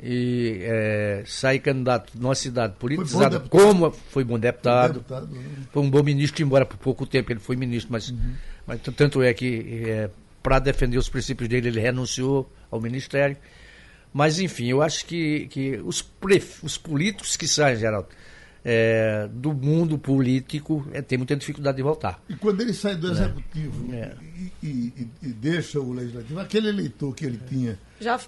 E é, sair candidato numa cidade politizada deputado. como foi bom deputado, Deputado, né? foi um bom ministro, embora por pouco tempo ele foi ministro, mas, mas t- tanto é que para defender os princípios dele ele renunciou ao ministério. Mas enfim, eu acho que, que os, pref- os políticos que saem, Geraldo, é, do mundo político é, tem muita dificuldade de voltar. E quando ele sai do executivo É. e, e- e- deixa o legislativo, aquele eleitor que ele tinha.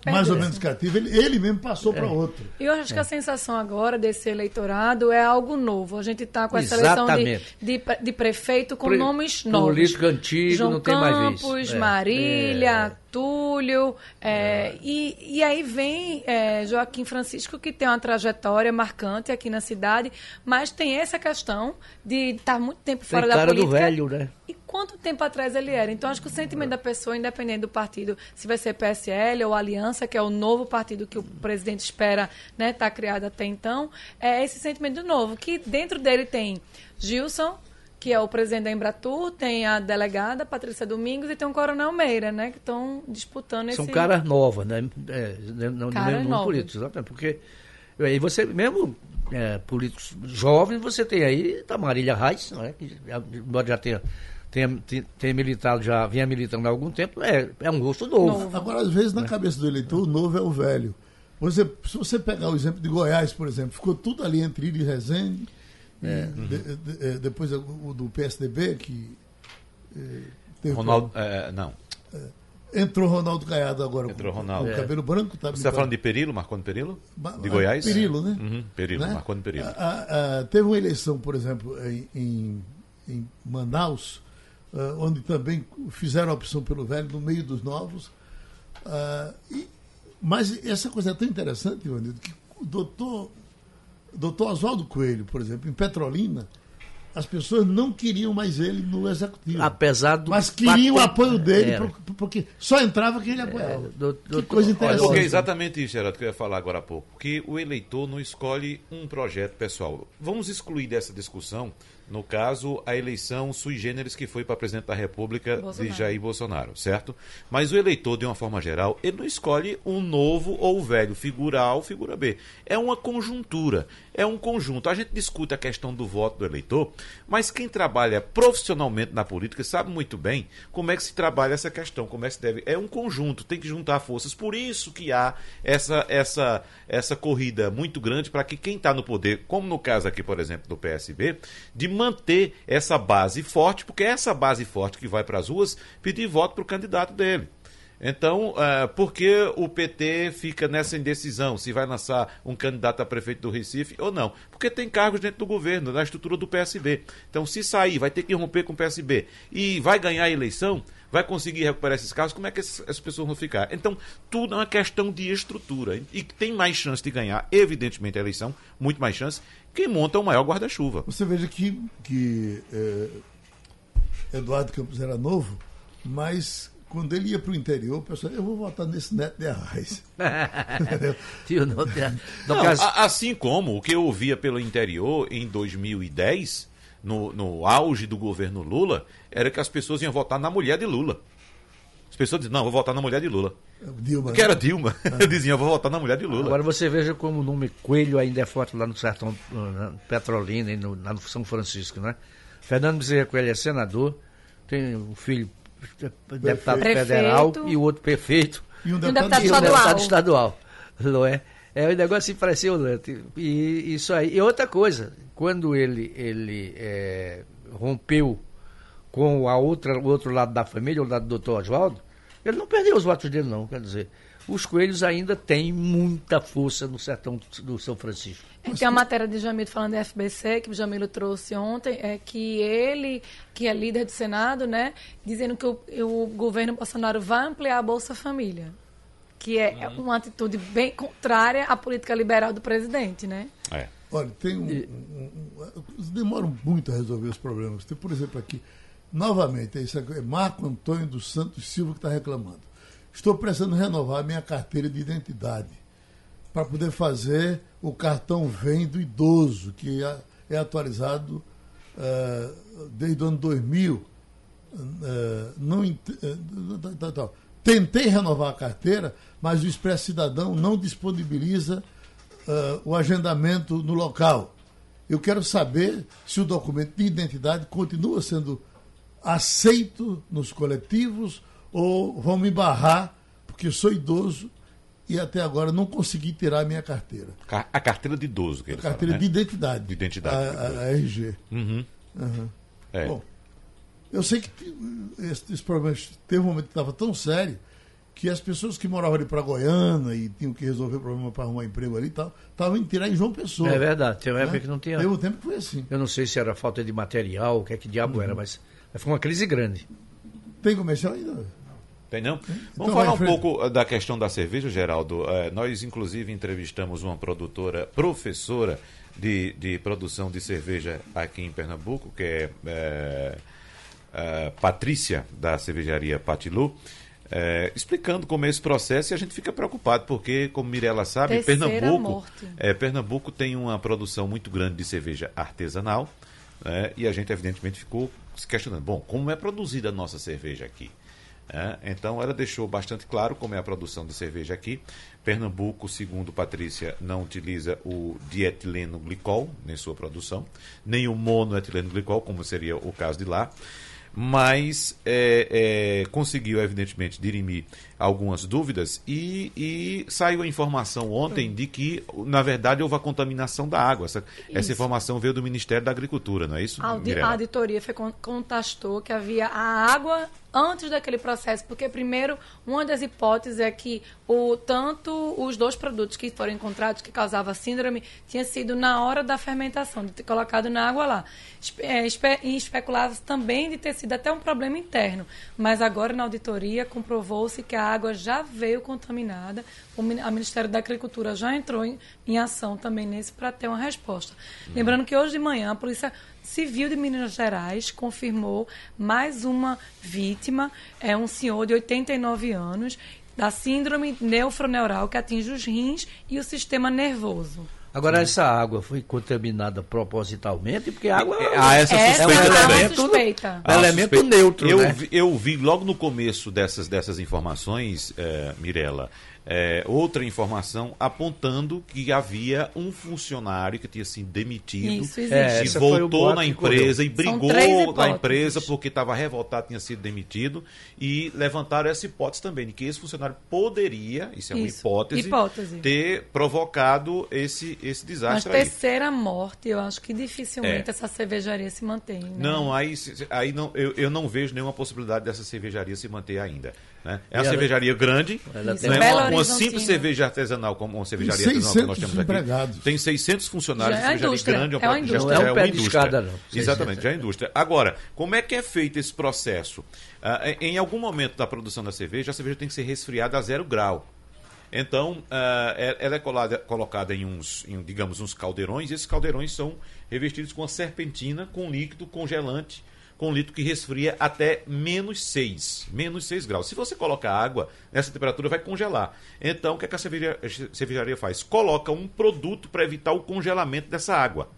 Mais ou menos cativo, ele, ele mesmo passou para outro. E eu acho que a sensação agora desse eleitorado é algo novo. A gente está com essa eleição de, Exatamente. de, de prefeito com Pre- nomes novos. político antigo, João não tem mais isso. Campos, É. Marília, É. Túlio. é, E, e aí vem é, Joaquim Francisco, que tem uma trajetória marcante aqui na cidade, mas tem essa questão de estar muito tempo Tem fora da cara do política. velho, né? E quanto tempo atrás ele era? Então, acho que o sentimento da pessoa, independente do partido, se vai ser PSL ou Aliança, que é o novo partido que o presidente espera estar né, tá criado até então, é esse sentimento novo, que dentro dele tem Gilson, que é o presidente da Embratur, tem a delegada Patrícia Domingos e tem o Coronel Meira, né, que estão disputando São esse... caras novas, né? É, não, Caras não, não novas. políticos, exatamente. Porque aí você, mesmo é, políticos jovens, você tem aí a Marília Reis, né? que já- já tenha, tenha, tenha, tenha militado, já vinha militando há algum tempo, é, é um rosto novo. Novo. Agora, às vezes, na cabeça do eleitor, o novo é o velho. Você, se você pegar o exemplo de Goiás, por exemplo, ficou tudo ali entre Ilha e Resende, e de- de- eh, depois o do PSDB, que teve Ronaldo. é, não. Entrou Ronaldo Caiado agora Entrou com, Ronaldo. com o cabelo branco. Tá Você está falando de Perilo, Marconi Perilo? De Goiás? Perilo, né? Uhum, Perilo, né? Marconi Perilo. A- a- a- teve uma eleição, por exemplo, em, em- em Manaus, onde também fizeram a opção pelo velho no meio dos novos. Ah, e- mas essa coisa é tão interessante, Ivanildo, que o doutor, doutor Oswaldo Coelho, por exemplo, em Petrolina, as pessoas não queriam mais ele no executivo. Apesar do. mas queriam o apoio dele, Era. por- porque só entrava quem ele apoiava. do- que coisa olha, interessante. Porque é exatamente isso, Geraldo, que eu ia falar agora há pouco. Porque o eleitor não escolhe um projeto pessoal. Vamos excluir dessa discussão No caso, a eleição sui generis que foi para presidente da República Bolsonaro. de Jair Bolsonaro, certo? Mas o eleitor, de uma forma geral, ele não escolhe um novo ou velho, figura A ou figura B. É uma conjuntura, é um conjunto. A gente discute a questão do voto do eleitor, mas quem trabalha profissionalmente na política sabe muito bem como é que se trabalha essa questão, como é que se deve. É um conjunto, tem que juntar forças. Por isso que há essa, essa, essa corrida muito grande para que quem está no poder, como no caso aqui, por exemplo, do PSB, de manter essa base forte, porque é essa base forte que vai para as ruas pedir voto para o candidato dele. Então, uh, por que o PT fica nessa indecisão se vai lançar um candidato a prefeito do Recife ou não? Porque tem cargos dentro do governo, na estrutura do PSB. Então, se sair, vai ter que romper com o PSB e vai ganhar a eleição, vai conseguir recuperar esses cargos, como é que essas pessoas vão ficar? Então, tudo é uma questão de estrutura. E tem mais chance de ganhar, evidentemente, a eleição, muito mais chance, quem monta o maior guarda-chuva. Você veja que, que é, Eduardo Campos era novo, mas quando ele ia para o interior, o pessoal, eu vou votar nesse Neto de Arraes. Tio, não, não, caso... Assim como o que eu ouvia pelo interior em 2010, no, no auge do governo Lula, era que as pessoas iam votar na mulher de Lula. As pessoas diziam, não, vou votar na mulher de Lula. Dilma. Que era Dilma. Ah. Diziam, vou votar na mulher de Lula. Agora você veja como o nome Coelho ainda é forte lá no sertão na Petrolina e no, lá no São Francisco, né? Fernando Bezerra Coelho é senador, tem um filho deputado prefeito. federal e o outro prefeito. E um deputado, e um deputado estadual. estadual. Não é? É um negócio impressionante. E isso aí. E outra coisa, quando ele, ele é, rompeu com a outra, o outro lado da família, o lado do doutor Oswaldo, ele não perdeu os votos dele, não. Quer dizer, os coelhos ainda têm muita força no sertão do São Francisco. É, tem a matéria de Jamilo falando da FBC, que o Jamilo trouxe ontem, é que ele, que é líder do Senado, né, dizendo que o, o governo Bolsonaro vai ampliar a Bolsa Família. Que é uhum. uma atitude bem contrária à política liberal do presidente, né? Olha, tem um, um, um, Demoram muito a resolver os problemas. Tem, por exemplo, aqui, novamente, é, isso é Marco Antônio dos Santos Silva que está reclamando. Estou precisando renovar minha carteira de identidade para poder fazer o cartão VEM do idoso, que é, é atualizado uh, desde o ano 2000. Uh, eh, não, uh, tentei renovar a carteira, mas o Expresso Cidadão não disponibiliza o agendamento no local. Eu quero saber se o documento de identidade continua sendo aceito nos coletivos ou vão me barrar, porque eu sou idoso e até agora não consegui tirar a minha carteira. A carteira de idoso, que A carteira falam, né? de identidade. De identidade. A, a, a RG. Uhum. Uhum. É. Bom, eu sei que esse, esse problema teve um momento que estava tão sério que as pessoas que moravam ali para Goiânia e tinham que resolver o problema para arrumar emprego ali e tal, estavam indo tirar em João Pessoa. É verdade, tem uma né? época que não tinha. Teve um tempo que foi assim. Eu não sei se era falta de material, o que é que diabo uhum. era, mas foi uma crise grande. Tem comercial ainda? Tem não? Então Vamos falar um pouco eh, da questão da cerveja, Geraldo. É, nós, inclusive, entrevistamos uma produtora, professora de, de produção de cerveja aqui em Pernambuco, que é, é, é Patrícia, da cervejaria Patilu. É, explicando como é esse processo e a gente fica preocupado, porque, como Mirella sabe, Pernambuco, é, Pernambuco tem uma produção muito grande de cerveja artesanal né, e a gente, evidentemente, ficou se questionando: bom, como é produzida a nossa cerveja aqui? É, então ela deixou bastante claro como é a produção de cerveja aqui. Pernambuco, segundo Patrícia, não utiliza o dietileno glicol em sua produção, nem o monoetileno glicol, como seria o caso de lá mas é, é, conseguiu, evidentemente, dirimir algumas dúvidas e, e, saiu a informação ontem de que, na verdade, houve a contaminação da água. Essa, essa informação veio do Ministério da Agricultura, não é isso? A, a auditoria contestou que havia a água antes daquele processo, porque primeiro uma das hipóteses é que o tanto os dois produtos que foram encontrados que causavam síndrome tinha sido na hora da fermentação, de ter colocado na água lá. É, espe e especulava também de ter sido até um problema interno, mas agora na auditoria comprovou-se que a água já veio contaminada. O a Ministério da Agricultura já entrou em, em ação também nesse para ter uma resposta. Uhum. Lembrando que hoje de manhã a polícia Civil de Minas Gerais confirmou mais uma vítima, é um senhor de 89 anos, da síndrome neufroneural que atinge os rins e o sistema nervoso. Agora, essa água foi contaminada propositalmente, porque a água É, há essa Essa suspeita é uma também. suspeita. É um elemento suspeita. neutro, eu né? Vi, eu vi logo no começo dessas, dessas informações, eh, Mirella, eh, outra informação apontando que havia um funcionário que tinha sido demitido Isso. É, e voltou na empresa e brigou na empresa porque estava revoltado, tinha sido demitido e levantaram essa hipótese também de que esse funcionário poderia, isso é uma Isso, hipótese, hipótese. ter provocado esse, esse Mas desastre aí. terceira morte, eu acho que dificilmente É. essa cervejaria se mantém. né? Não, aí, aí não, eu, eu não vejo nenhuma possibilidade dessa cervejaria se manter ainda. Né? É E uma ela- cervejaria grande, Ela Isso, tem não é Belo uma, uma simples cerveja artesanal como uma cervejaria artesanal que nós 600 temos aqui. empregados. Tem 600 funcionários, Já é uma cervejaria indústria, grande, é uma indústria. já Não é um uma pé de indústria. escada, não. Exatamente, já é indústria. Agora, como é que é feito esse processo? Ah, em algum momento da produção da cerveja, a cerveja tem que ser resfriada a zero grau. Então, ah, é- ela é colada- colocada em uns, em, digamos, uns caldeirões, e esses caldeirões são revestidos com a serpentina, com líquido congelante, com líquido que resfria até menos 6, menos 6 graus. Se você colocar água, nessa temperatura vai congelar. Então, o que, é que a cerveja- cervejaria faz? Coloca um produto para evitar o congelamento dessa água.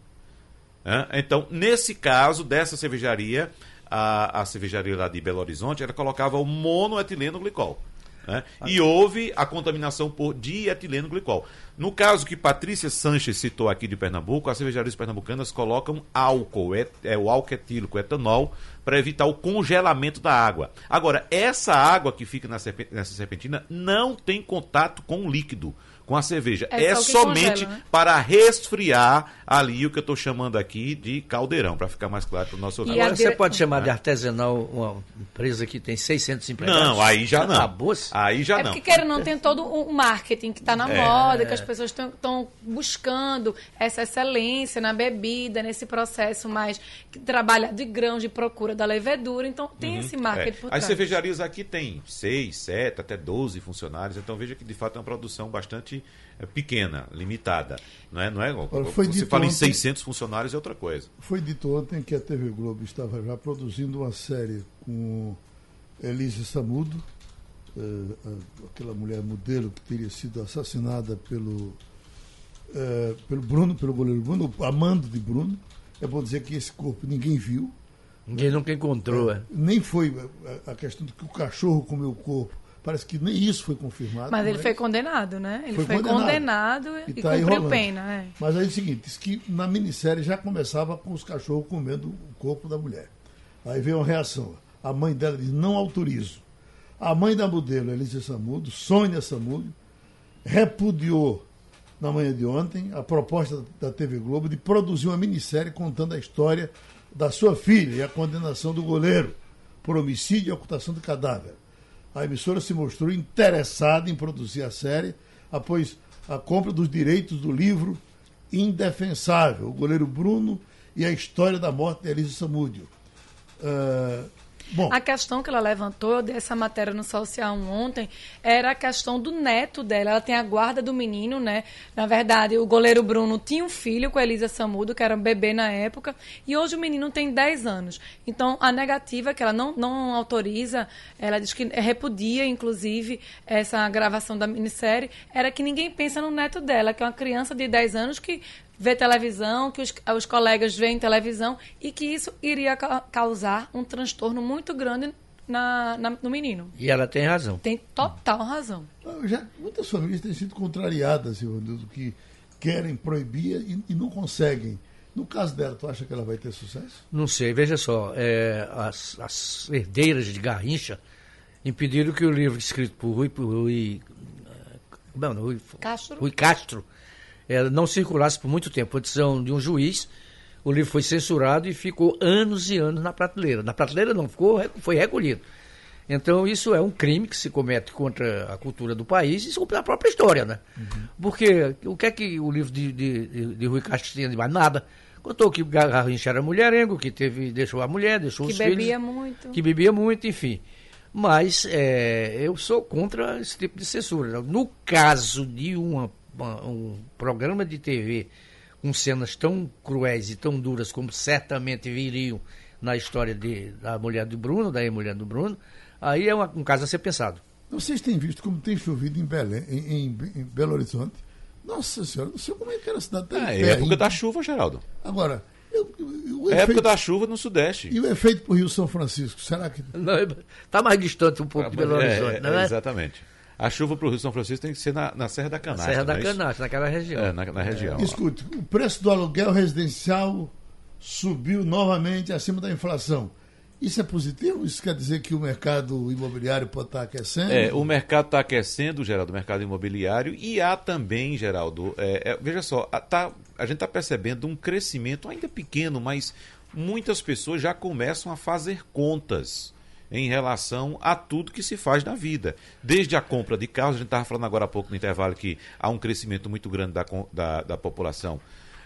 Então, nesse caso dessa cervejaria, a, a cervejaria lá de Belo Horizonte, ela colocava o monoetileno glicol. Né? E houve a contaminação por dietileno glicol. No caso que Patrícia Sanches citou aqui de Pernambuco, as cervejarias pernambucanas colocam álcool, é, é o álcool etílico, etanol, para evitar o congelamento da água. Agora, essa água que fica nessa serpentina não tem contato com o líquido, com a cerveja. É É, somente congela, né? para resfriar ali o que eu estou chamando aqui de caldeirão, para ficar mais claro para o nosso E ouvinte. Agora, você dire- pode chamar de artesanal uma empresa que tem 600 empregados? Não, aí já não. Acabou-se? Aí já é não. porque ou não tem todo o marketing que está na moda, que as pessoas estão buscando essa excelência na bebida, nesse processo mais que trabalha de grãos, de procura da levedura. Então tem esse É. marketing por As trás. cervejarias aqui têm 6, 7, até 12 funcionários, então veja que de fato é uma produção bastante eh, pequena, limitada. Não é? Não é? foi Você fala em ontem- 600 funcionários é outra coisa. Foi dito ontem que a TV Globo estava já produzindo uma série com Elise Samudo, eh, a- aquela mulher modelo que teria sido assassinada pelo, eh, pelo Bruno, pelo goleiro Bruno, amando de Bruno. É bom dizer que esse corpo ninguém viu. Ninguém nunca encontrou, é. Nem foi a questão de que o cachorro comeu o corpo. Parece que nem isso foi confirmado. Mas ele foi condenado, né? Ele Foi foi, condenado. condenado, E e, tá cumpriu pena. É. Mas aí é o seguinte, diz que na minissérie já começava com os cachorros comendo o corpo da mulher. Aí veio uma reação. A mãe dela diz, não autorizo. A mãe da modelo, Elisa Samudo, Sônia Samudo, repudiou na manhã de ontem a proposta da TV Globo de produzir uma minissérie contando a história da sua filha e a condenação do goleiro por homicídio e ocultação de cadáver. A emissora se mostrou interessada em produzir a série após a compra dos direitos do livro Indefensável, o goleiro Bruno e a história da morte de Elisa Samúdio. Ah, bom, A questão que ela levantou dessa matéria no Social ontem era a questão do neto dela. Ela tem a guarda do menino, né? Na verdade, o goleiro Bruno tinha um filho com a Elisa Samudo, que era um bebê na época, e hoje o menino tem 10 anos. Então, a negativa que ela não, não autoriza, ela diz que repudia, inclusive, essa gravação da minissérie, era que ninguém pensa no neto dela, que é uma criança de 10 anos que vê televisão, que os, os colegas veem televisão e que isso iria ca- causar um transtorno muito grande na, na- no menino. E ela tem razão. Tem total razão. já, muitas famílias têm sido contrariadas, Ivanildo, que querem proibir e, e não conseguem. No caso dela, tu acha que ela vai ter sucesso? Não sei, veja só, é, as, as herdeiras de Garrincha impediram que o livro escrito por Rui, por Rui, eh, não, Rui Castro? Rui Castro eh, não circulasse por muito tempo. Por decisão de um juiz, o livro foi censurado e ficou anos e anos na prateleira. Na prateleira não, ficou, foi recolhido. Então isso é um crime que se comete contra a cultura do país e contra a própria história, né? Porque o que é que o livro de, de, de, de Rui Castro tinha de mais? Nada. Contou que Garrincha era mulherengo, que teve, deixou a mulher, deixou Que os bebia filhos. muito. Que bebia muito, enfim. Mas é, eu sou contra esse tipo de censura. No caso de uma- um programa de TV com cenas tão cruéis e tão duras como certamente viriam na história de, da mulher do Bruno, da ex-mulher do Bruno, aí é uma- um caso a ser pensado. Vocês têm visto como tem chovido em, Belém, em, em- em Belo Horizonte? Nossa senhora, não sei como é que era a cidade. Tá é época da chuva, Geraldo. Agora, eu, o é efeito, época da chuva no Sudeste. E o efeito para o Rio São Francisco, será que. Está mais distante um pouco ah, de Belo é, Horizonte, é, não é? Exatamente. A chuva para o Rio São Francisco tem que ser na, na Serra da Canastra. Serra da é Canastra, naquela região. É, na, na região. Escute, o preço do aluguel residencial subiu novamente acima da inflação. Isso é positivo? Isso quer dizer que o mercado imobiliário pode estar aquecendo? É, o mercado está aquecendo, Geraldo, o mercado imobiliário, e há também, Geraldo, é, é, veja só, a, tá, a gente está percebendo um crescimento ainda pequeno, mas muitas pessoas já começam a fazer contas em relação a tudo que se faz na vida. Desde a compra de carros, a gente estava falando agora há pouco no intervalo que há um crescimento muito grande da, da, da população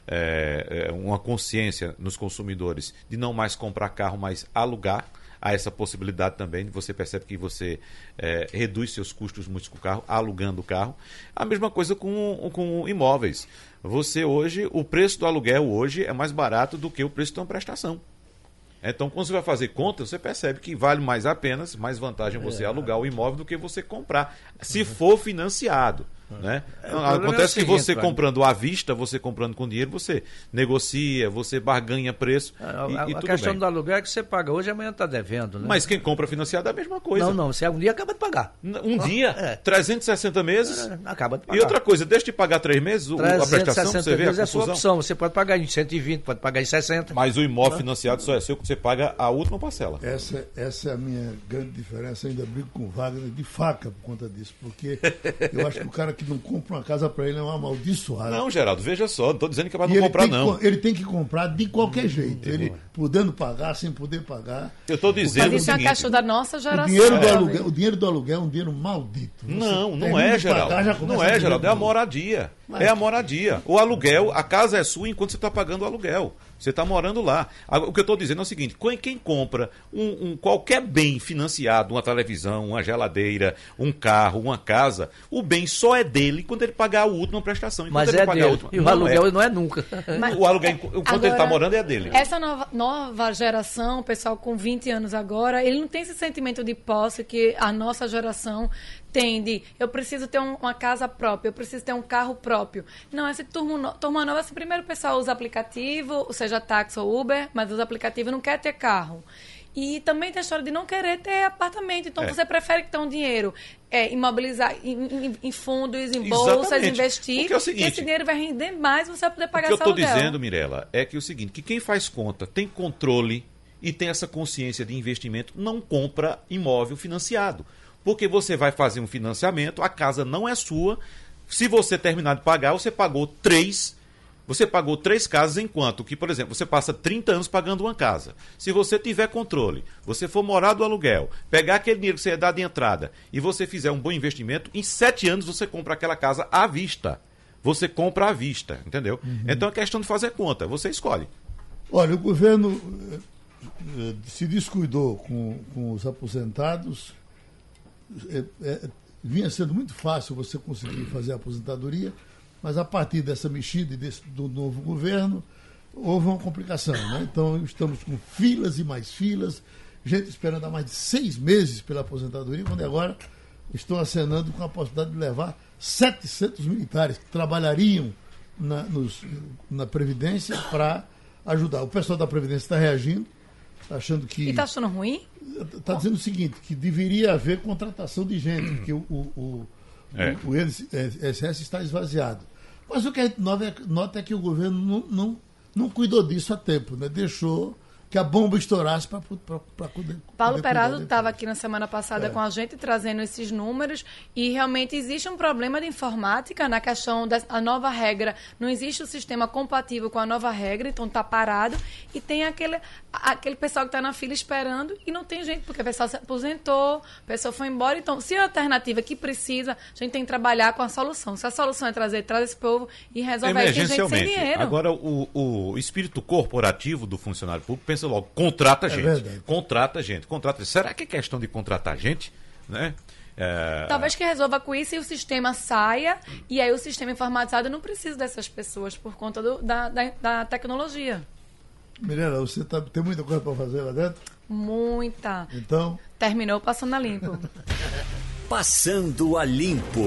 é, é, uma consciência nos consumidores de não mais comprar carro, mas alugar. Há essa possibilidade também, você percebe que você é, reduz seus custos muito com o carro, alugando o carro. A mesma coisa com, com imóveis. Você hoje, o preço do aluguel hoje é mais barato do que o preço de uma prestação. Então, quando você vai fazer conta, você percebe que vale mais a pena, mais vantagem você é. alugar o imóvel do que você comprar, se for financiado. Né? É, Acontece é que você comprando à vista, você comprando com dinheiro, você negocia, você barganha preço. A, e, a, e a questão bem. do aluguel é que você paga hoje e amanhã está devendo. Né? Mas quem compra financiado é a mesma coisa. Não, não, você um dia acaba de pagar. Um ah, dia? É. 360 meses? É, acaba de pagar. E outra coisa, deixa de pagar três meses a prestação, você vê a é a sua opção. Você pode pagar em 120, pode pagar em 60. Mas o imóvel financiado só é seu que você paga a última parcela. Essa, essa é a minha grande diferença. Eu ainda brigo com o Wagner de faca por conta disso. Porque eu acho que o cara que não compra uma casa para ele é uma amaldiçoada. Não, Geraldo, veja só, não estou dizendo que é para não comprar, não. Que, ele tem que comprar de qualquer jeito. Ele podendo pagar, sem poder pagar. Eu estou dizendo. Mas isso é a questão da nossa geração. O dinheiro, do aluguel, o dinheiro do aluguel é um dinheiro maldito. Você não, não é, Geraldo. não é, Geraldo, é a moradia. Mas... É a moradia. O aluguel, a casa é sua enquanto você está pagando o aluguel. Você está morando lá. O que eu estou dizendo é o seguinte: quem compra um, um, qualquer bem financiado, uma televisão, uma geladeira, um carro, uma casa, o bem só é dele quando ele pagar a última prestação. Mas é dele. Última, e o aluguel é. não é nunca. Mas, o aluguel, enquanto agora, ele está morando, é dele. Essa nova, nova geração, o pessoal com 20 anos agora, ele não tem esse sentimento de posse que a nossa geração tem eu preciso ter um, uma casa própria, eu preciso ter um carro próprio. Não, essa turma, turma nova, assim, primeiro o pessoal usa aplicativo, seja táxi ou Uber, mas usa aplicativo não quer ter carro. E também tem a história de não querer ter apartamento. Então, é. você prefere que tenha um dinheiro é, imobilizar em, em, em, fundos, em bolsas, Exatamente. investir. É seguinte, esse dinheiro vai render mais, você vai poder pagar O que eu estou dizendo, Mirella, é que é o seguinte, que quem faz conta, tem controle e tem essa consciência de investimento, não compra imóvel financiado porque você vai fazer um financiamento, a casa não é sua. Se você terminar de pagar, você pagou três. Você pagou três casas, enquanto que, por exemplo, você passa 30 anos pagando uma casa. Se você tiver controle, você for morar do aluguel, pegar aquele dinheiro que você ia dar de entrada e você fizer um bom investimento, em sete anos você compra aquela casa à vista. Você compra à vista, entendeu? Uhum. Então é questão de fazer conta, você escolhe. Olha, o governo eh, se descuidou com, com os aposentados é, é, vinha sendo muito fácil você conseguir fazer a aposentadoria, mas a partir dessa mexida e desse, do novo governo, houve uma complicação. Né? Então, estamos com filas e mais filas, gente esperando há mais de seis meses pela aposentadoria, quando agora estão acenando com a possibilidade de levar 700 militares que trabalhariam na, nos, na Previdência para ajudar. O pessoal da Previdência está reagindo, achando que. E está achando ruim? Está dizendo o seguinte, que deveria haver contratação de gente, porque o, o, o, é. o, o INSS está esvaziado. Mas o que a gente nota é que o governo não, não, não cuidou disso a tempo, né? deixou que a bomba estourasse para poder. Paulo Perado estava aqui na semana passada é. com a gente trazendo esses números e realmente existe um problema de informática na questão da nova regra. Não existe o um sistema compatível com a nova regra, então está parado e tem aquele, aquele pessoal que está na fila esperando e não tem gente, porque o pessoal se aposentou, o pessoal foi embora. Então, se a alternativa que precisa, a gente tem que trabalhar com a solução. Se a solução é trazer, traz esse povo e resolver aí, tem gente sem dinheiro. Agora, o, o espírito corporativo do funcionário público pensa logo, contrata é gente. Verdade. Contrata gente, contrata. Será que é questão de contratar gente? Né? É... Talvez que resolva com isso e o sistema saia, e aí o sistema informatizado não precisa dessas pessoas por conta do, da, da, da, tecnologia. Mirela, você tá, tem muita coisa para fazer lá dentro? Muita. Então? Terminou passando a limpo. passando a limpo.